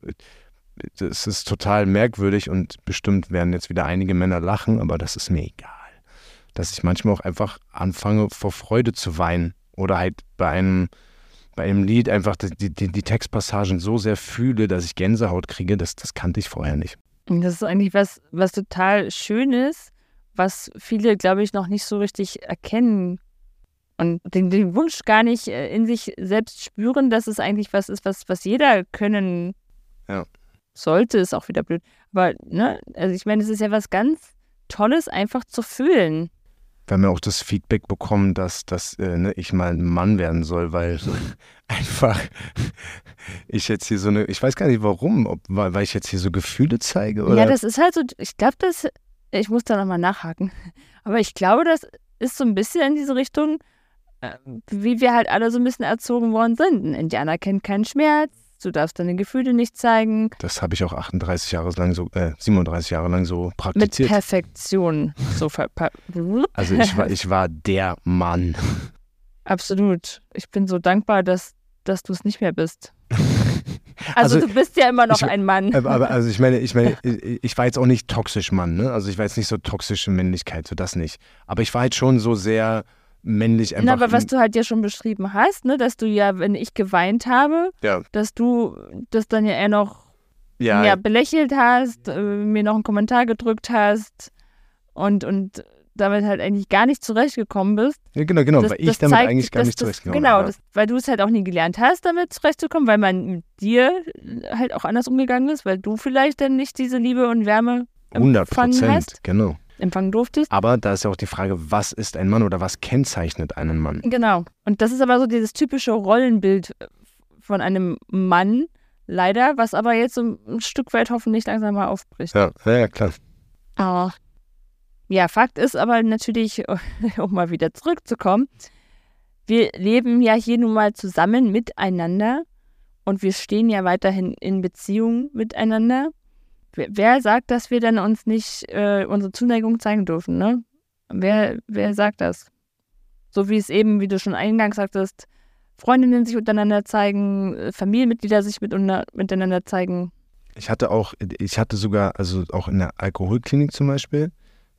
es ist total merkwürdig und bestimmt werden jetzt wieder einige Männer lachen, aber das ist mir egal. Dass ich manchmal auch einfach anfange, vor Freude zu weinen oder halt bei einem, bei einem Lied einfach die, die, die Textpassagen so sehr fühle, dass ich Gänsehaut kriege, das, das kannte ich vorher nicht. Das ist eigentlich was, was total schön ist, was viele, glaube ich, noch nicht so richtig erkennen und den, den Wunsch gar nicht äh, in sich selbst spüren, dass es eigentlich was ist, was, was jeder können Ja. Sollte, ist auch wieder blöd. Aber, ne, also ich meine, es ist ja was ganz Tolles, einfach zu fühlen. Wir haben ja auch das Feedback bekommen, dass, dass äh, ne, ich mal ein Mann werden soll, weil einfach ich jetzt hier so eine, ich weiß gar nicht warum, ob, weil, weil ich jetzt hier so Gefühle zeige oder. Ja, das ist halt so, ich glaube, das, ich muss da nochmal nachhaken. Aber ich glaube, das ist so ein bisschen in diese Richtung, äh, wie wir halt alle so ein bisschen erzogen worden sind. Ein Indianer kennt keinen Schmerz, du darfst deine Gefühle nicht zeigen. das habe ich auch 38 Jahre lang so, äh, 37 Jahre lang so Mit praktiziert. Perfektion. So Also ich war, ich war der Mann. Absolut. Ich bin so dankbar, dass, dass du es nicht mehr bist. Also, Also, du bist ja immer noch ich- ein Mann. Aber, aber also ich meine, ich meine, ich ich war jetzt auch nicht toxisch Mann, ne? Also ich war jetzt nicht so toxische Männlichkeit, so das nicht. Aber ich war halt schon so sehr männlich einfach. Na, aber was du halt ja schon beschrieben hast, ne, dass du ja, wenn ich geweint habe, Ja. dass du das dann ja eher noch Ja, ja, belächelt hast, äh, mir noch einen Kommentar gedrückt hast und, und damit halt eigentlich gar nicht zurechtgekommen bist. ja genau, genau, Das- weil ich das damit zeigt, eigentlich gar nicht zurechtgekommen Genau, bin. das, weil du es halt auch nie gelernt hast, damit zurechtzukommen, weil man mit dir halt auch anders umgegangen ist, weil du vielleicht dann nicht diese Liebe und Wärme 100 empfangen Prozent, genau. Empfangen durftest. Aber da ist ja auch die Frage, was ist ein Mann oder was kennzeichnet einen Mann? Genau. Und das ist aber so dieses typische Rollenbild von einem Mann, leider, was aber jetzt so ein Stück weit hoffentlich langsam mal aufbricht. Ja, ja, klar. Ah. Ja, Fakt ist aber natürlich, um mal wieder zurückzukommen, wir leben ja hier nun mal zusammen miteinander und wir stehen ja weiterhin in Beziehung miteinander. Wer, sagt, dass wir dann uns nicht äh, unsere Zuneigung zeigen dürfen, ne? Wer, wer sagt das? So wie es eben, wie du schon eingangs sagtest, Freundinnen sich untereinander zeigen, äh, Familienmitglieder sich miteinander zeigen. Ich hatte auch, ich hatte sogar, also auch in der Alkoholklinik zum Beispiel,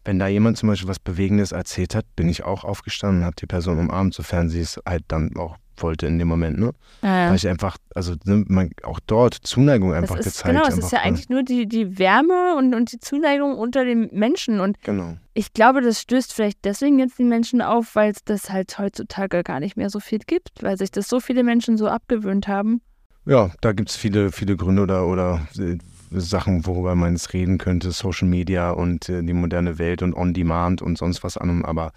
wenn da jemand zum Beispiel was Bewegendes erzählt hat, bin ich auch aufgestanden und habe die Person umarmt, sofern sie es halt dann auch wollte in dem Moment, ne? Weil ich einfach, also ne, man, auch dort Zuneigung einfach ist, gezeigt. Genau, es ist ja ne? eigentlich nur die, die Wärme und, und die Zuneigung unter den Menschen. Und Genau. ich glaube, das stößt vielleicht deswegen jetzt die Menschen auf, weil es das halt heutzutage gar nicht mehr so viel gibt, weil sich das so viele Menschen so abgewöhnt haben. Ja, da gibt es viele, viele Gründe oder, oder äh, Sachen, worüber man jetzt reden könnte, Social Media und äh, die moderne Welt und On-Demand und sonst was anderem. Aber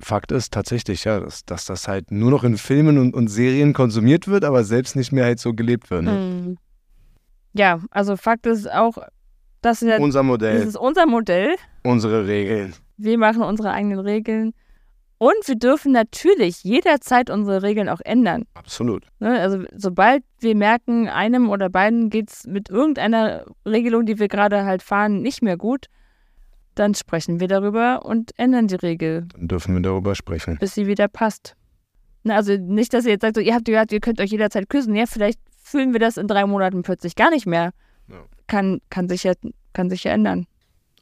Fakt ist tatsächlich, ja, dass, dass das halt nur noch in Filmen und, und Serien konsumiert wird, aber selbst nicht mehr halt so gelebt wird. Ne? Hm. Ja, also Fakt ist auch, dass wir, Unser das Modell, ist unser Modell. unsere Regeln. Wir machen unsere eigenen Regeln. Und wir dürfen natürlich jederzeit unsere Regeln auch ändern. Absolut. Ne? Also sobald wir merken, einem oder beiden geht es mit irgendeiner Regelung, die wir gerade halt fahren, nicht mehr gut, dann sprechen wir darüber und ändern die Regel, Dann dürfen wir darüber sprechen. bis sie wieder passt. Na, also nicht, dass ihr jetzt sagt, so, ihr habt gehört, ihr könnt euch jederzeit küssen. Ja, vielleicht fühlen wir das in drei Monaten plötzlich gar nicht mehr. Ja. Kann, kann, sich ja, kann sich ja ändern.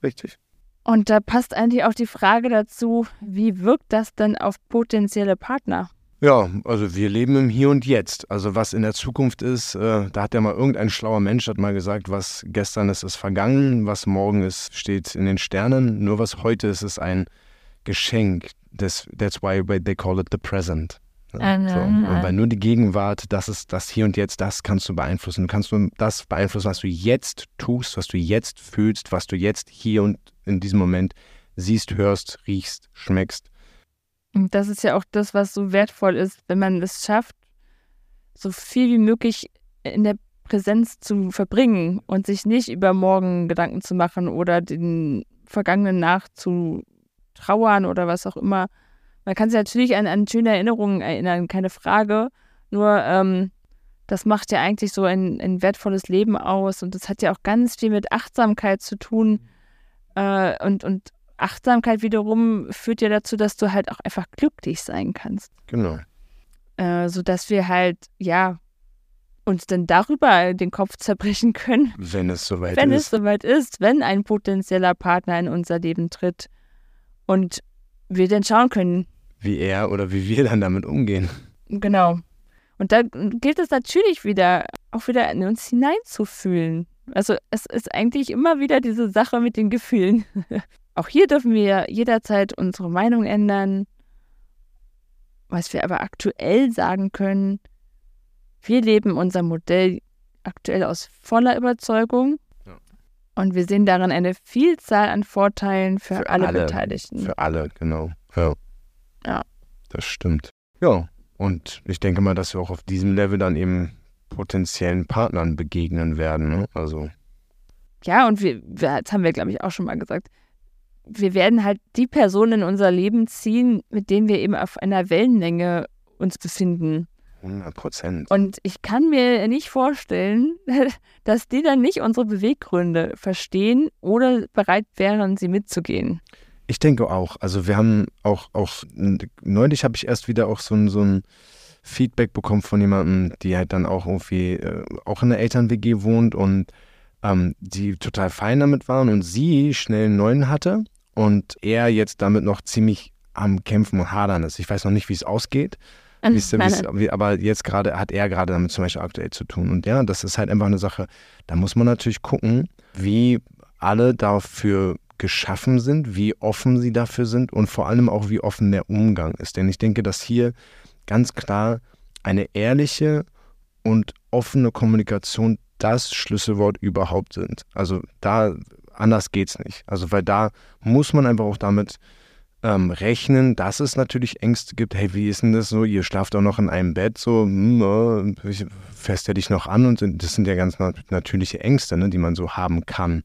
Richtig. Und da passt eigentlich auch die Frage dazu, wie wirkt das denn auf potenzielle Partner? Ja, also wir leben im Hier und Jetzt. Also was in der Zukunft ist, äh, da hat ja mal irgendein schlauer Mensch hat mal gesagt, was gestern ist, ist vergangen, was morgen ist, steht in den Sternen. Nur was heute ist, ist ein Geschenk. Das, that's why they call it the present. Ja, Mhm, so. Und weil nur die Gegenwart, das ist das Hier und Jetzt, das kannst du beeinflussen. Du kannst nur das beeinflussen, was du jetzt tust, was du jetzt fühlst, was du jetzt hier und in diesem Moment siehst, hörst, riechst, schmeckst. Und das ist ja auch das, was so wertvoll ist, wenn man es schafft, so viel wie möglich in der Präsenz zu verbringen und sich nicht über morgen Gedanken zu machen oder den Vergangenen nachzutrauern oder was auch immer. Man kann sich natürlich an, an schöne Erinnerungen erinnern, keine Frage. Nur ähm, das macht ja eigentlich so ein, ein wertvolles Leben aus und das hat ja auch ganz viel mit Achtsamkeit zu tun. Äh, und, und Achtsamkeit wiederum führt ja dazu, dass du halt auch einfach glücklich sein kannst. Genau. Äh, sodass wir halt, ja, uns dann darüber den Kopf zerbrechen können, Wenn es soweit wenn es ist. soweit ist, wenn ein potenzieller Partner in unser Leben tritt und wir dann schauen können, wie er oder wie wir dann damit umgehen. genau. Und da gilt es natürlich wieder, auch wieder in uns hineinzufühlen. Also es ist eigentlich immer wieder diese Sache mit den Gefühlen. auch hier dürfen wir jederzeit unsere Meinung ändern. Was wir aber aktuell sagen können, wir leben unser Modell aktuell aus voller Überzeugung. Ja. Und wir sehen darin eine Vielzahl an Vorteilen für, Für alle, alle. Beteiligten. Für alle, genau. Ja. Ja. Das stimmt. Ja. Und ich denke mal, dass wir auch auf diesem Level dann eben potenziellen Partnern begegnen werden. Ne? Also, Ja, und wir, wir, das haben wir, glaube ich, auch schon mal gesagt. Wir werden halt die Personen in unser Leben ziehen, mit denen wir eben auf einer Wellenlänge uns befinden. 100 Prozent. Und ich kann mir nicht vorstellen, dass die dann nicht unsere Beweggründe verstehen oder bereit wären, sie mitzugehen. Ich denke auch. Also wir haben auch, auch neulich habe ich erst wieder auch so ein, so ein Feedback bekommen von jemandem, die halt dann auch irgendwie äh, auch in der Eltern-WG wohnt und ähm, die total fein damit waren und sie schnell einen neuen hatte und er jetzt damit noch ziemlich am Kämpfen und Hadern ist. Ich weiß noch nicht, wie es ausgeht, Wie's, wie's, wie, aber jetzt gerade hat er gerade damit zum Beispiel aktuell zu tun. Und ja, das ist halt einfach eine Sache, da muss man natürlich gucken, wie alle dafür geschaffen sind, wie offen sie dafür sind und vor allem auch, wie offen der Umgang ist. Denn ich denke, dass hier ganz klar eine ehrliche und offene Kommunikation das Schlüsselwort überhaupt sind. Also da anders geht's nicht. Also weil da muss man einfach auch damit ähm, rechnen, dass es natürlich Ängste gibt. Hey, wie ist denn das so? Ihr schlaft auch noch in einem Bett, so hm, äh, fässt er dich noch an und das sind ja ganz natürliche Ängste, ne, die man so haben kann.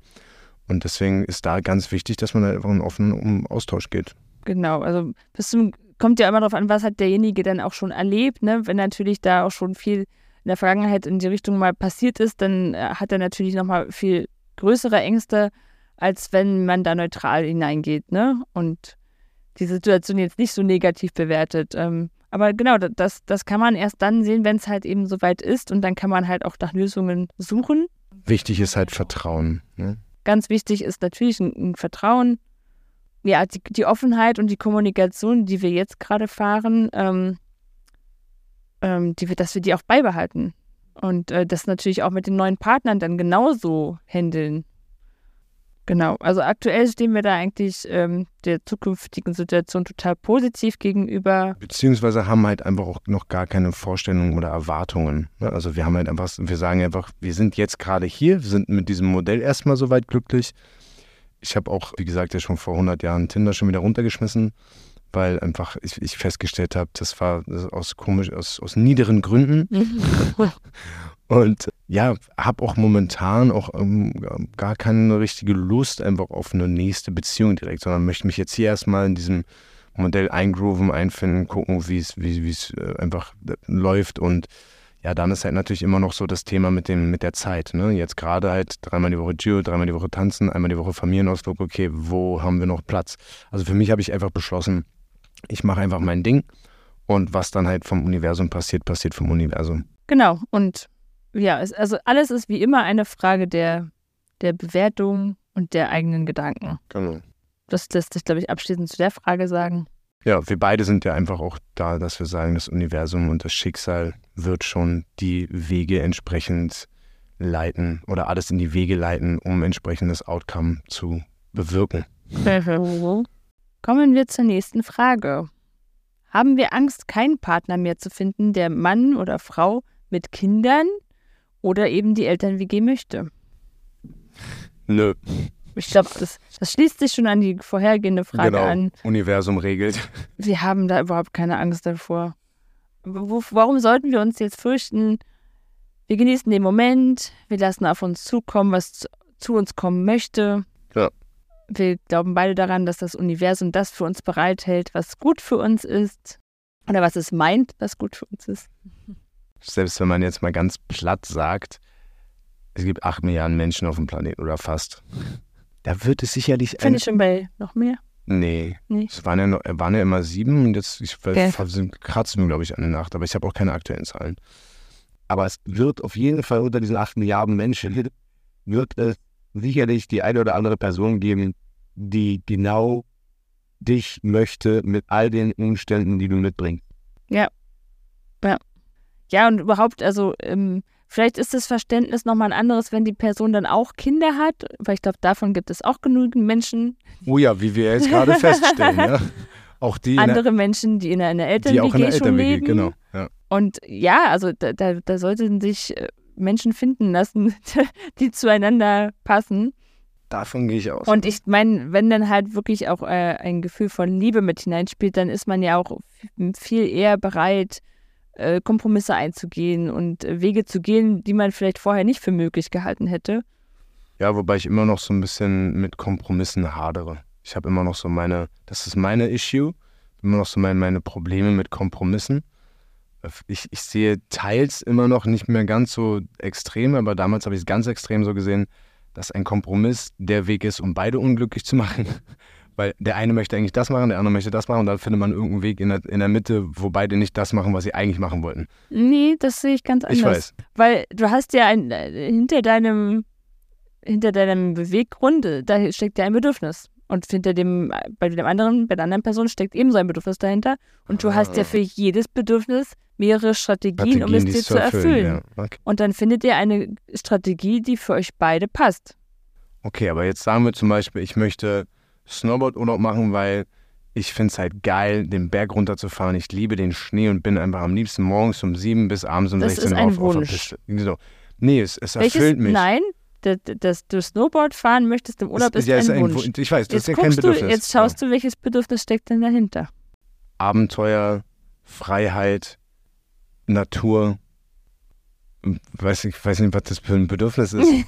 Und deswegen ist da ganz wichtig, dass man da einfach einen offenen Austausch geht. Genau, also bis zum, kommt ja immer darauf an, was hat derjenige dann auch schon erlebt. Ne? Wenn natürlich da auch schon viel in der Vergangenheit in die Richtung mal passiert ist, dann äh, hat er natürlich nochmal viel größere Ängste, als wenn man da neutral hineingeht. Ne? Und die Situation jetzt nicht so negativ bewertet. Ähm, aber genau, das, das kann man erst dann sehen, wenn es halt eben soweit ist und dann kann man halt auch nach Lösungen suchen. Wichtig ist halt Vertrauen. Ne? Ganz wichtig ist natürlich ein, ein Vertrauen. Ja, die, die, Offenheit und die Kommunikation, die wir jetzt gerade fahren, ähm, ähm, die, dass wir die auch beibehalten. Und äh, das natürlich auch mit den neuen Partnern dann genauso handeln. Genau, also aktuell stehen wir da eigentlich ähm, der zukünftigen Situation total positiv gegenüber. Beziehungsweise haben halt einfach auch noch gar keine Vorstellungen oder Erwartungen. Ne? Also wir haben halt einfach, wir sagen einfach, wir sind jetzt gerade hier, wir sind mit diesem Modell erstmal soweit glücklich. Ich habe auch, wie gesagt, ja schon vor 100 Jahren Tinder schon wieder runtergeschmissen, weil einfach ich, ich festgestellt habe, das war aus komisch, aus, aus niederen Gründen. Und ja, habe auch momentan auch ähm, gar keine richtige Lust einfach auf eine nächste Beziehung direkt, sondern möchte mich jetzt hier erstmal in diesem Modell eingrooven, einfinden, gucken, wie es wie es äh, einfach läuft und ja, dann ist halt natürlich immer noch so das Thema mit dem mit der Zeit. Ne? Jetzt gerade halt dreimal die Woche Gio, dreimal die Woche tanzen, einmal die Woche Familienausflug. Okay, wo haben wir noch Platz? Also für mich habe ich einfach beschlossen, ich mache einfach mein Ding und was dann halt vom Universum passiert, passiert vom Universum. Genau. Und ja, es, also alles ist wie immer eine Frage der, der Bewertung und der eigenen Gedanken. Genau. Das lässt sich, glaube ich, abschließend zu der Frage sagen. Ja, wir beide sind ja einfach auch da, dass wir sagen, das Universum und das Schicksal wird schon die Wege entsprechend leiten oder alles in die Wege leiten, um entsprechendes Outcome zu bewirken. Kommen wir zur nächsten Frage. Haben wir Angst, keinen Partner mehr zu finden, der Mann oder Frau mit Kindern oder eben die Eltern-WG möchte. Nö. Ich glaube, das, das, schließt sich schon an die vorhergehende Frage genau. an. Universum regelt. Wir haben da überhaupt keine Angst davor. warum sollten wir uns jetzt fürchten? Wir genießen den Moment, wir lassen auf uns zukommen, was zu uns kommen möchte. Wir glauben beide daran, dass das Universum das für uns bereithält, was gut für uns ist. Oder was es meint, was gut für uns ist selbst wenn man jetzt mal ganz platt sagt, es gibt acht Milliarden Menschen auf dem Planeten oder fast. Da wird es sicherlich. Finde ich schon bei noch mehr? Nee. nee. Es waren ja, noch, waren ja immer sieben und jetzt ich, okay. kratzen wir, glaube ich, an der Nacht, aber ich habe auch keine aktuellen Zahlen. Aber es wird auf jeden Fall unter diesen acht Milliarden Menschen wird es sicherlich die eine oder andere Person geben, die genau dich möchte mit all den Umständen, die du mitbringst. Ja. Ja. Ja, und überhaupt, also ähm, vielleicht ist das Verständnis nochmal ein anderes, wenn die Person dann auch Kinder hat, weil ich glaube, davon gibt es auch genügend Menschen. Oh ja, wie wir jetzt gerade feststellen, ja. Auch die andere der, Menschen, die in einer Eltern-WG schon leben. Genau, ja. Und ja, also da, da, da sollten sich äh, Menschen finden lassen, die zueinander passen. Davon gehe ich aus. Und ich meine, wenn dann halt wirklich auch äh, ein Gefühl von Liebe mit hineinspielt, dann ist man ja auch viel eher bereit, äh, Kompromisse einzugehen und äh, Wege zu gehen, die man vielleicht vorher nicht für möglich gehalten hätte. Ja, wobei ich immer noch so ein bisschen mit Kompromissen hadere. Ich habe immer noch so meine, das ist meine Issue, immer noch so meine, meine Probleme mit Kompromissen. Ich, ich sehe teils immer noch nicht mehr ganz so extrem, aber damals habe ich es ganz extrem so gesehen, dass ein Kompromiss der Weg ist, um beide unglücklich zu machen. Weil der eine möchte eigentlich das machen, der andere möchte das machen und dann findet man irgendeinen Weg in der, in der Mitte, wo beide nicht das machen, was sie eigentlich machen wollten. Nee, das sehe ich ganz anders. Ich weiß. Weil du hast ja ein, hinter deinem hinter deinem Beweggrund, da steckt ja ein Bedürfnis. Und hinter dem, bei dem anderen, bei der anderen Person steckt ebenso ein Bedürfnis dahinter. Und du hast ja Ah. für jedes Bedürfnis mehrere Strategien, um es dir zu erfüllen. Ja. Okay. Und dann findet ihr eine Strategie, die für euch beide passt. okay, aber jetzt sagen wir zum Beispiel, ich möchte Snowboard-Urlaub machen, weil ich finde es halt geil, den Berg runterzufahren. Ich liebe den Schnee und bin einfach am liebsten morgens um sieben bis abends um Das 16 ist Uhr auf, auf der. Piste. So. Nee, es, es Welches, erfüllt mich. nein, dass, dass du Snowboard fahren möchtest im Urlaub es, ist ja, ein ist Wunsch. Wunsch. Ich weiß, das Jetzt ist ja kein guckst du, Bedürfnis. jetzt schaust du, welches Bedürfnis steckt denn dahinter. Abenteuer, Freiheit, Natur. Weiß ich weiß nicht, was das für ein Bedürfnis ist.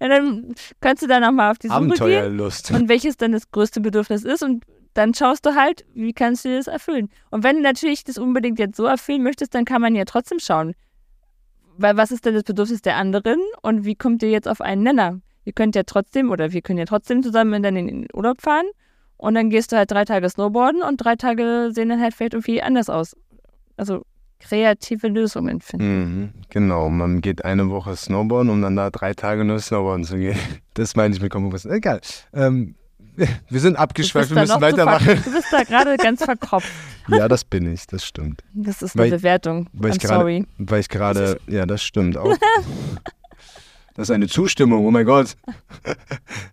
Ja, dann kannst du da nochmal auf die Suche gehen Abenteuerlust. und welches dann das größte Bedürfnis ist und dann schaust du halt, wie kannst du das erfüllen. Und wenn du natürlich das unbedingt jetzt so erfüllen möchtest, dann kann man ja trotzdem schauen, weil was ist denn das Bedürfnis der anderen und wie kommt ihr jetzt auf einen Nenner? Ihr könnt ja trotzdem oder wir können ja trotzdem zusammen in den Urlaub fahren und dann gehst du halt drei Tage Snowboarden und drei Tage sehen dann halt vielleicht irgendwie anders aus. Also kreative Lösungen finden. Mhm, genau, man geht eine Woche Snowboarden, um dann da drei Tage nur Snowboarden zu gehen. Das meine ich mit Kompromissen. Egal. Ähm, wir sind abgeschweift, wir müssen weitermachen. Du bist da gerade ganz verkopft. Ja, das bin ich, das stimmt. Das ist Weil eine ich- Bewertung. weil ich I'm gerade- sorry. Weil ich gerade, ja, das stimmt auch. Das ist eine Zustimmung, oh mein Gott.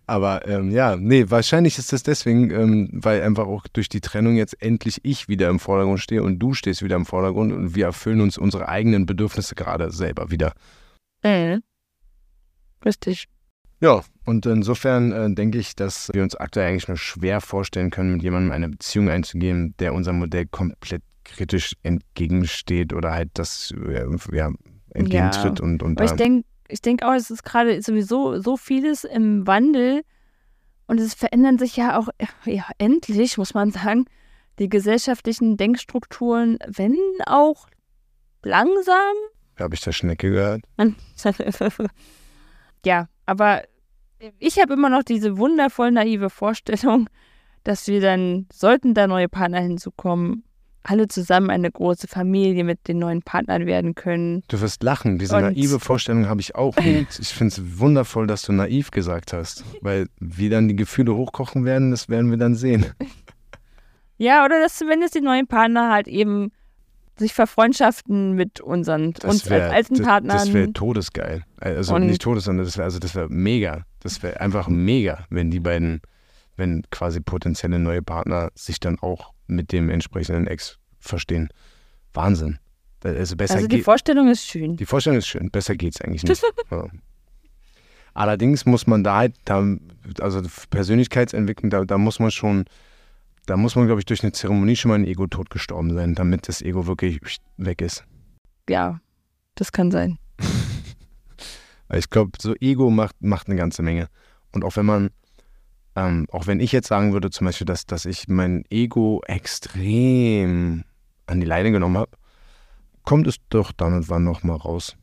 Aber ähm, ja, nee, wahrscheinlich ist das deswegen, ähm, weil einfach auch durch die Trennung jetzt endlich ich wieder im Vordergrund stehe und du stehst wieder im Vordergrund und wir erfüllen uns unsere eigenen Bedürfnisse gerade selber wieder. Mhm. Richtig. Ja, und insofern äh, denke ich, dass wir uns aktuell eigentlich nur schwer vorstellen können, mit jemandem eine Beziehung einzugehen, der unserem Modell komplett kritisch entgegensteht oder halt das äh, ja, entgegentritt und, und Aber ich da- denke ich denk auch, es ist gerade sowieso so vieles im Wandel und es verändern sich ja auch, ja, endlich, muss man sagen, die gesellschaftlichen Denkstrukturen, wenn auch langsam. habe ich der Schnecke gehört. ja, aber ich habe immer noch diese wundervoll naive Vorstellung, dass wir dann, sollten da neue Partner hinzukommen, alle zusammen eine große Familie mit den neuen Partnern werden können. Du wirst lachen, diese Und- naive Vorstellung habe ich auch. Und ich finde es wundervoll, dass du naiv gesagt hast, weil wie dann die Gefühle hochkochen werden, das werden wir dann sehen. Ja, oder dass zumindest die neuen Partner halt eben sich verfreundschaften mit unseren uns wär- als alten das- Partnern. Das wäre todesgeil. Also Und- nicht todes, sondern das wäre also das wäre mega. Das wäre einfach mega, wenn die beiden, wenn quasi potenzielle neue Partner sich dann auch mit dem entsprechenden Ex verstehen. Wahnsinn. Also besser also die geht. Vorstellung ist schön. Die Vorstellung ist schön, besser geht's eigentlich nicht. ja. Allerdings muss man da halt, da, also Persönlichkeitsentwicklung, da, da muss man schon, da muss man, glaube ich, durch eine Zeremonie schon mal ein Ego tot gestorben sein, damit das Ego wirklich weg ist. Ja, das kann sein. Ich glaube, so Ego macht, macht eine ganze Menge. Und auch wenn man, ähm, auch wenn ich jetzt sagen würde, zum Beispiel, dass, dass ich mein Ego extrem an die Leine genommen habe, kommt es doch dann und wann nochmal raus.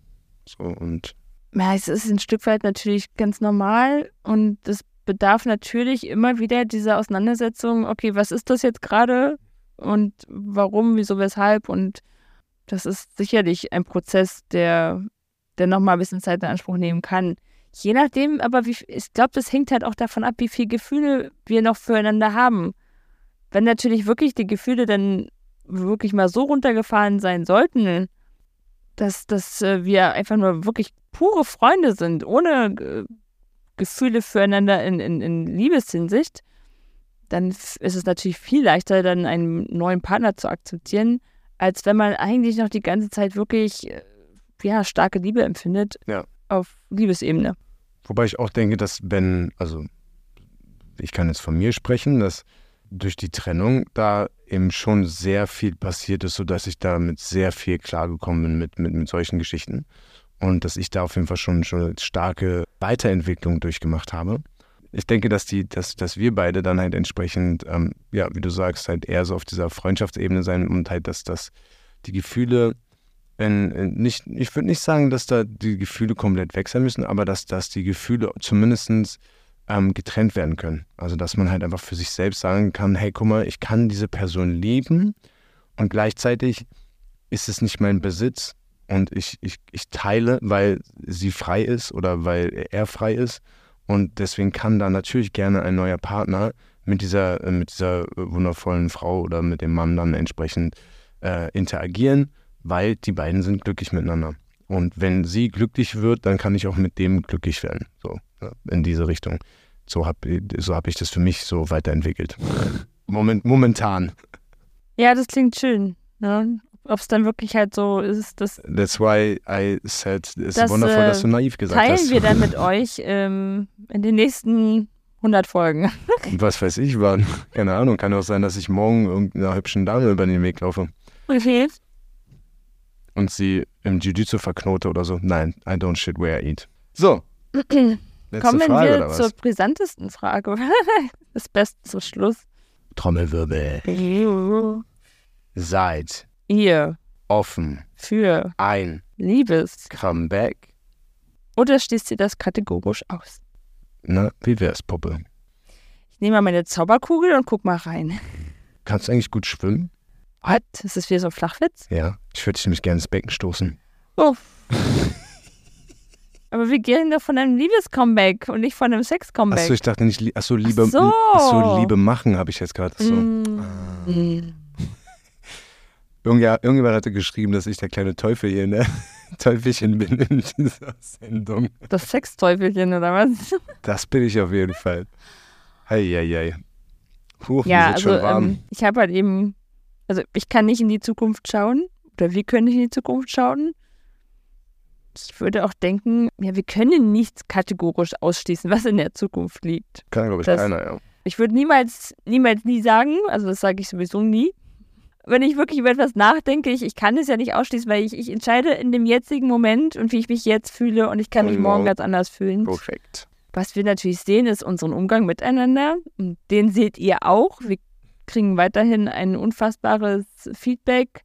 So und Ja, es ist ein Stück weit natürlich ganz normal und es bedarf natürlich immer wieder dieser Auseinandersetzung, okay, was ist das jetzt gerade und warum, wieso, weshalb und das ist sicherlich ein Prozess, der, der nochmal ein bisschen Zeit in Anspruch nehmen kann. Je nachdem, aber wie, ich glaube, das hängt halt auch davon ab, wie viele Gefühle wir noch füreinander haben. Wenn natürlich wirklich die Gefühle dann wirklich mal so runtergefahren sein sollten, dass, dass äh, wir einfach nur wirklich pure Freunde sind, ohne äh, Gefühle füreinander in, in, in Liebeshinsicht, dann ist es natürlich viel leichter, dann einen neuen Partner zu akzeptieren, als wenn man eigentlich noch die ganze Zeit wirklich äh, ja, starke Liebe empfindet Ja. auf Liebesebene. Wobei ich auch denke, dass wenn, also ich kann jetzt von mir sprechen, dass durch die Trennung da eben schon sehr viel passiert ist, sodass ich damit sehr viel klargekommen bin mit, mit, mit solchen Geschichten. Und dass ich da auf jeden Fall schon, schon starke Weiterentwicklung durchgemacht habe. Ich denke, dass die, dass, dass wir beide dann halt entsprechend, ähm, ja, wie du sagst, halt eher so auf dieser Freundschaftsebene sein und halt, dass das die Gefühle in, in nicht, ich würde nicht sagen, dass da die Gefühle komplett weg sein müssen, aber dass, dass die Gefühle zumindest ähm, getrennt werden können. Also dass man halt einfach für sich selbst sagen kann, hey, guck mal, ich kann diese Person lieben und gleichzeitig ist es nicht mein Besitz und ich, ich, ich teile, weil sie frei ist oder weil er frei ist Und deswegen kann da natürlich gerne ein neuer Partner mit dieser, äh, mit dieser äh, wundervollen Frau oder mit dem Mann dann entsprechend äh, interagieren, weil die beiden sind glücklich miteinander. Und wenn sie glücklich wird, dann kann ich auch mit dem glücklich werden. So, in diese Richtung. So habe so hab ich das für mich so weiterentwickelt. Moment, momentan. Ja, das klingt schön. Ne? Ob es dann wirklich halt so ist, dass. That's why I said, es ist wundervoll, dass du naiv gesagt teilen hast. Teilen wir dann mit euch ähm, in den nächsten 100 Folgen. Was weiß ich, wann. Keine Ahnung. Kann auch sein, dass ich morgen irgendeiner hübschen Dame über den Weg laufe. Okay und sie im Jiu-Jitsu verknote oder so. Nein, I don't shit where I eat. So. Kommen Frage, wir zur brisantesten Frage. das Beste zum Schluss. Trommelwirbel. Seid ihr offen für ein Liebes Comeback? Oder schließt ihr das kategorisch aus? Na, wie wär's, Puppe? Ich nehme mal meine Zauberkugel und guck mal rein. Kannst du eigentlich gut schwimmen? Was? Ist das wieder so ein Flachwitz? Ja, ich würde dich nämlich gerne ins Becken stoßen. Oh. Aber wir gehen doch von einem Liebes-Comeback und nicht von einem Sex-Comeback. Achso, ich dachte nicht, achso, Liebe, Ach so. achso, Liebe machen habe ich jetzt gerade. So. Mm. Ah. Irgendjemand, irgendjemand hatte geschrieben, dass ich der kleine Teufel hier, ne? Teufelchen bin in dieser Sendung. Das Sexteufelchen oder was? Das bin ich auf jeden Fall. Heieiei. Puh, ja, also ähm, ich habe halt eben also ich kann nicht in die Zukunft schauen oder wir können nicht in die Zukunft schauen. Ich würde auch denken, ja, wir können nichts kategorisch ausschließen, was in der Zukunft liegt. Kann, glaube ich, das, keiner, ja. Ich würde niemals, niemals nie sagen, also das sage ich sowieso nie. Wenn ich wirklich über etwas nachdenke, ich, ich kann es ja nicht ausschließen, weil ich, ich entscheide in dem jetzigen Moment und wie ich mich jetzt fühle und ich kann mich morgen ganz anders fühlen. Perfekt. Was wir natürlich sehen, ist unseren Umgang miteinander. Den seht ihr auch. Wir kriegen weiterhin ein unfassbares Feedback,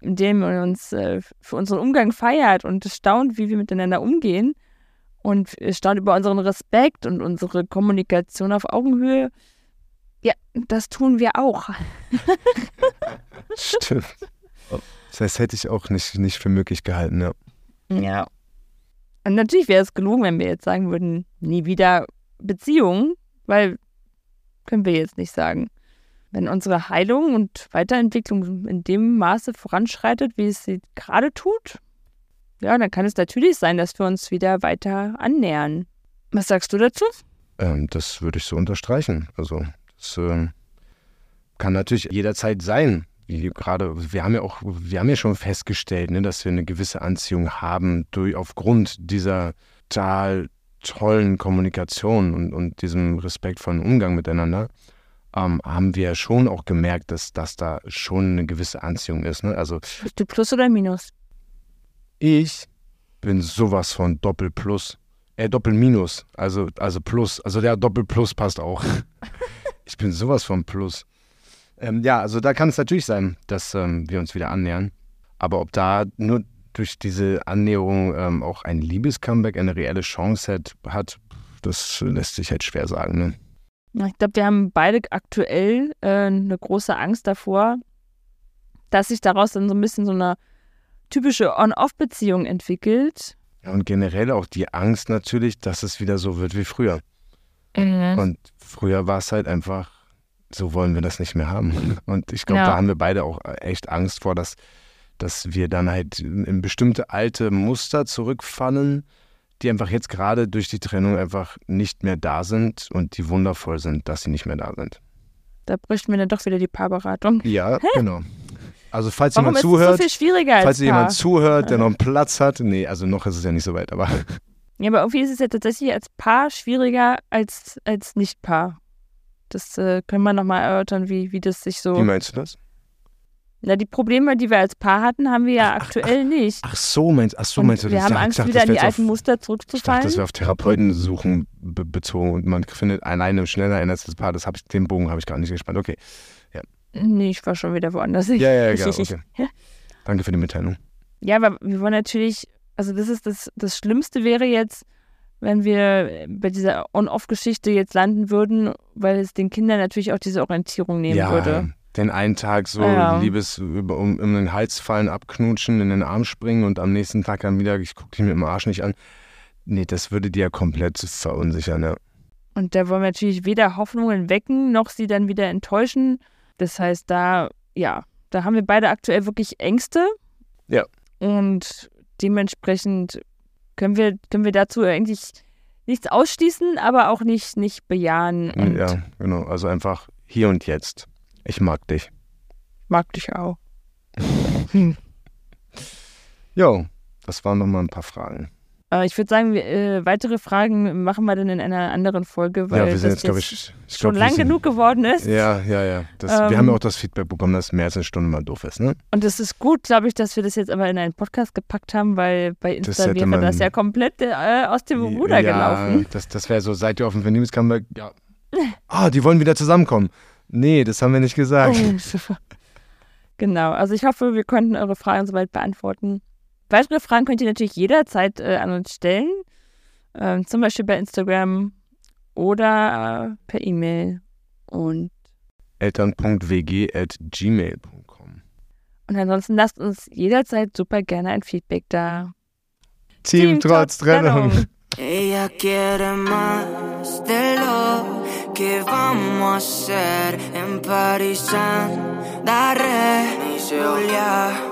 in dem man uns äh, für unseren Umgang feiert und staunt, wie wir miteinander umgehen und staunt über unseren Respekt und unsere Kommunikation auf Augenhöhe. Ja, das tun wir auch. Stimmt. Das heißt, hätte ich auch nicht, nicht für möglich gehalten, ja. Ja. Und natürlich wäre es gelogen, wenn wir jetzt sagen würden, nie wieder Beziehungen, weil können wir jetzt nicht sagen. Wenn unsere Heilung und Weiterentwicklung in dem Maße voranschreitet, wie es sie gerade tut, ja, dann kann es natürlich sein, dass wir uns wieder weiter annähern. Was sagst du dazu? Ähm, das würde ich so unterstreichen. Also, das äh, kann natürlich jederzeit sein. Gerade, wir haben ja auch, wir haben ja schon festgestellt, ne, dass wir eine gewisse Anziehung haben durch aufgrund dieser total tollen Kommunikation und, und diesem respektvollen Umgang miteinander ähm, haben wir schon auch gemerkt, dass, dass da schon eine gewisse Anziehung ist. Ne? Also, Bist du Plus oder Minus? Ich bin sowas von Doppel-Plus. Äh, Doppel-Minus. Also, also Plus. Also der Doppel-Plus passt auch. ich bin sowas von Plus. Ähm, ja, also da kann es natürlich sein, dass ähm, wir uns wieder annähern. Aber ob da nur durch diese Annäherung ähm, auch ein Liebes-Comeback eine reelle Chance hat, hat, das lässt sich halt schwer sagen. Ne? Ich glaube, wir haben beide aktuell äh, eine große Angst davor, dass sich daraus dann so ein bisschen so eine typische On-Off-Beziehung entwickelt. Ja, und generell auch die Angst natürlich, dass es wieder so wird wie früher. Mhm. Und früher war es halt einfach, so wollen wir das nicht mehr haben. Und ich glaube, ja. da haben wir beide auch echt Angst vor, dass, dass wir dann halt in bestimmte alte Muster zurückfallen die einfach jetzt gerade durch die Trennung einfach nicht mehr da sind und die wundervoll sind, dass sie nicht mehr da sind. Da bräuchten wir dann doch wieder die Paarberatung. Ja, Hä? genau. Also falls Warum jemand zuhört, so falls jemand zuhört, der noch einen Platz hat, nee, also noch ist es ja nicht so weit, aber ja, aber irgendwie ist es ja tatsächlich als Paar schwieriger als als Nicht-Paar. Das äh, können wir nochmal erörtern, wie, wie das sich so. Wie meinst du das? Na, die Probleme, die wir als Paar hatten, haben wir ja ach, aktuell ach, nicht. Ach so, meinst, ach so, meinst du das? Wir haben Angst, dachte, wieder in die alten auf, Muster zurückzufallen. Ich dachte, dass wir auf Therapeuten suchen be bezogen und man findet alleine schneller ein als das Paar. Das hab ich, den Bogen habe ich gar nicht gespannt. Okay. Ja. Nee, ich war schon wieder woanders. Ja, ja, ja, genau. Okay. Danke für die Mitteilung. Ja, aber wir wollen natürlich, also das ist das, das Schlimmste wäre jetzt, wenn wir bei dieser On-Off-Geschichte jetzt landen würden, weil es den Kindern natürlich auch diese Orientierung nehmen ja, würde den einen Tag so ja. Liebes über, um, um den Hals fallen, abknutschen, in den Arm springen und am nächsten Tag dann wieder, ich gucke dich mit dem Arsch nicht an. Nee, das würde die ja komplett verunsichern, ja. Und da wollen wir natürlich weder Hoffnungen wecken, noch sie dann wieder enttäuschen. Das heißt, da, ja, da haben wir beide aktuell wirklich Ängste. Ja. Und dementsprechend können wir, können wir dazu eigentlich nichts ausschließen, aber auch nicht, nicht bejahen. Ja, genau. Also einfach hier und jetzt. Ich mag dich. mag dich auch. Jo, das waren nochmal ein paar Fragen. Äh, ich würde sagen, äh, weitere Fragen machen wir dann in einer anderen Folge, weil ja, wir sind das jetzt, glaube ich, ich schon glaub, lang sind- genug geworden ist. Ja, ja, ja. Das, Ähm, wir haben ja auch das Feedback bekommen, dass mehr als eine Stunde mal doof ist, ne? Und es ist gut, glaube ich, dass wir das jetzt aber in einen Podcast gepackt haben, weil bei Das Insta hätte wäre man- das ja komplett äh, aus dem Ruder ja, gelaufen. Das, das wäre so, seid ihr auf dem Vernehmungskammer? Ja. Ah, die wollen wieder zusammenkommen. Nee, das haben wir nicht gesagt. Oh. genau, also ich hoffe, wir konnten eure Fragen soweit beantworten. Weitere Fragen könnt ihr natürlich jederzeit äh, an uns stellen, ähm, zum Beispiel bei Instagram oder äh, per E-Mail. Und, Eltern.wg.gmail.com und ansonsten lasst uns jederzeit super gerne ein Feedback da. Team, trotz Trennung. Ella quiere más de lo que vamos a hacer en París. Daré Julia.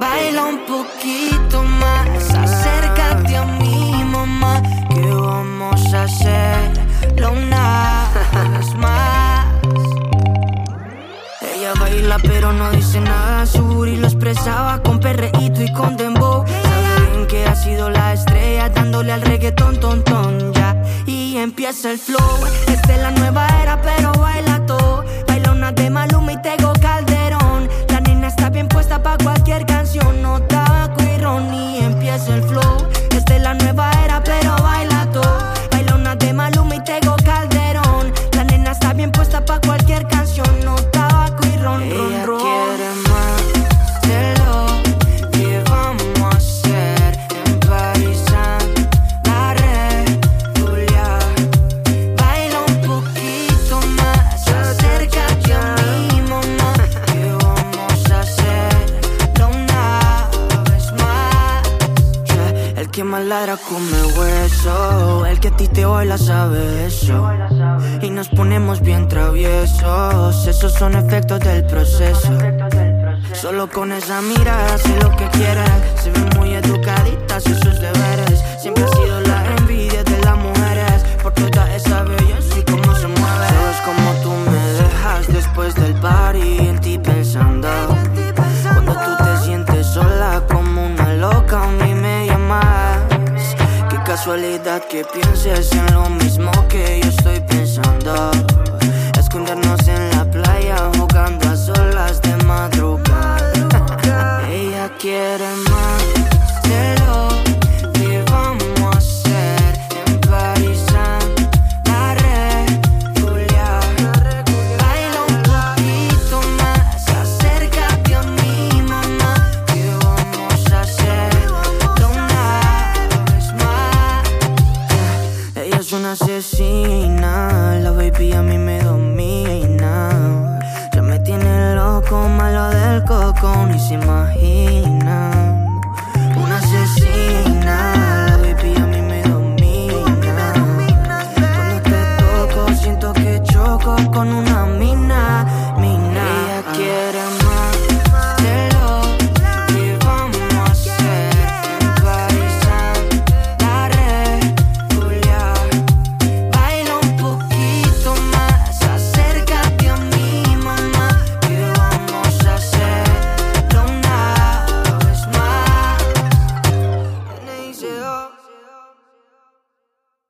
Baila un poquito más, acércate a mi mamá, que vamos a hacerlo una vez más. Ella baila pero no dice nada, su booty lo expresaba con perreíto y con dembow. Sabe bien que ha sido la estrella dándole al reggaetón, ton, ton, ya. Y empieza el flow, esta es la nueva era pero baila más ladra come hueso, el que a ti te baila sabe eso. Y nos ponemos bien traviesos, esos son efectos del proceso. Solo con esa mirada sé lo que quiere. Se ve muy educadita, hace sus deberes. Siempre que pienses en lo mismo que yo estoy pensando.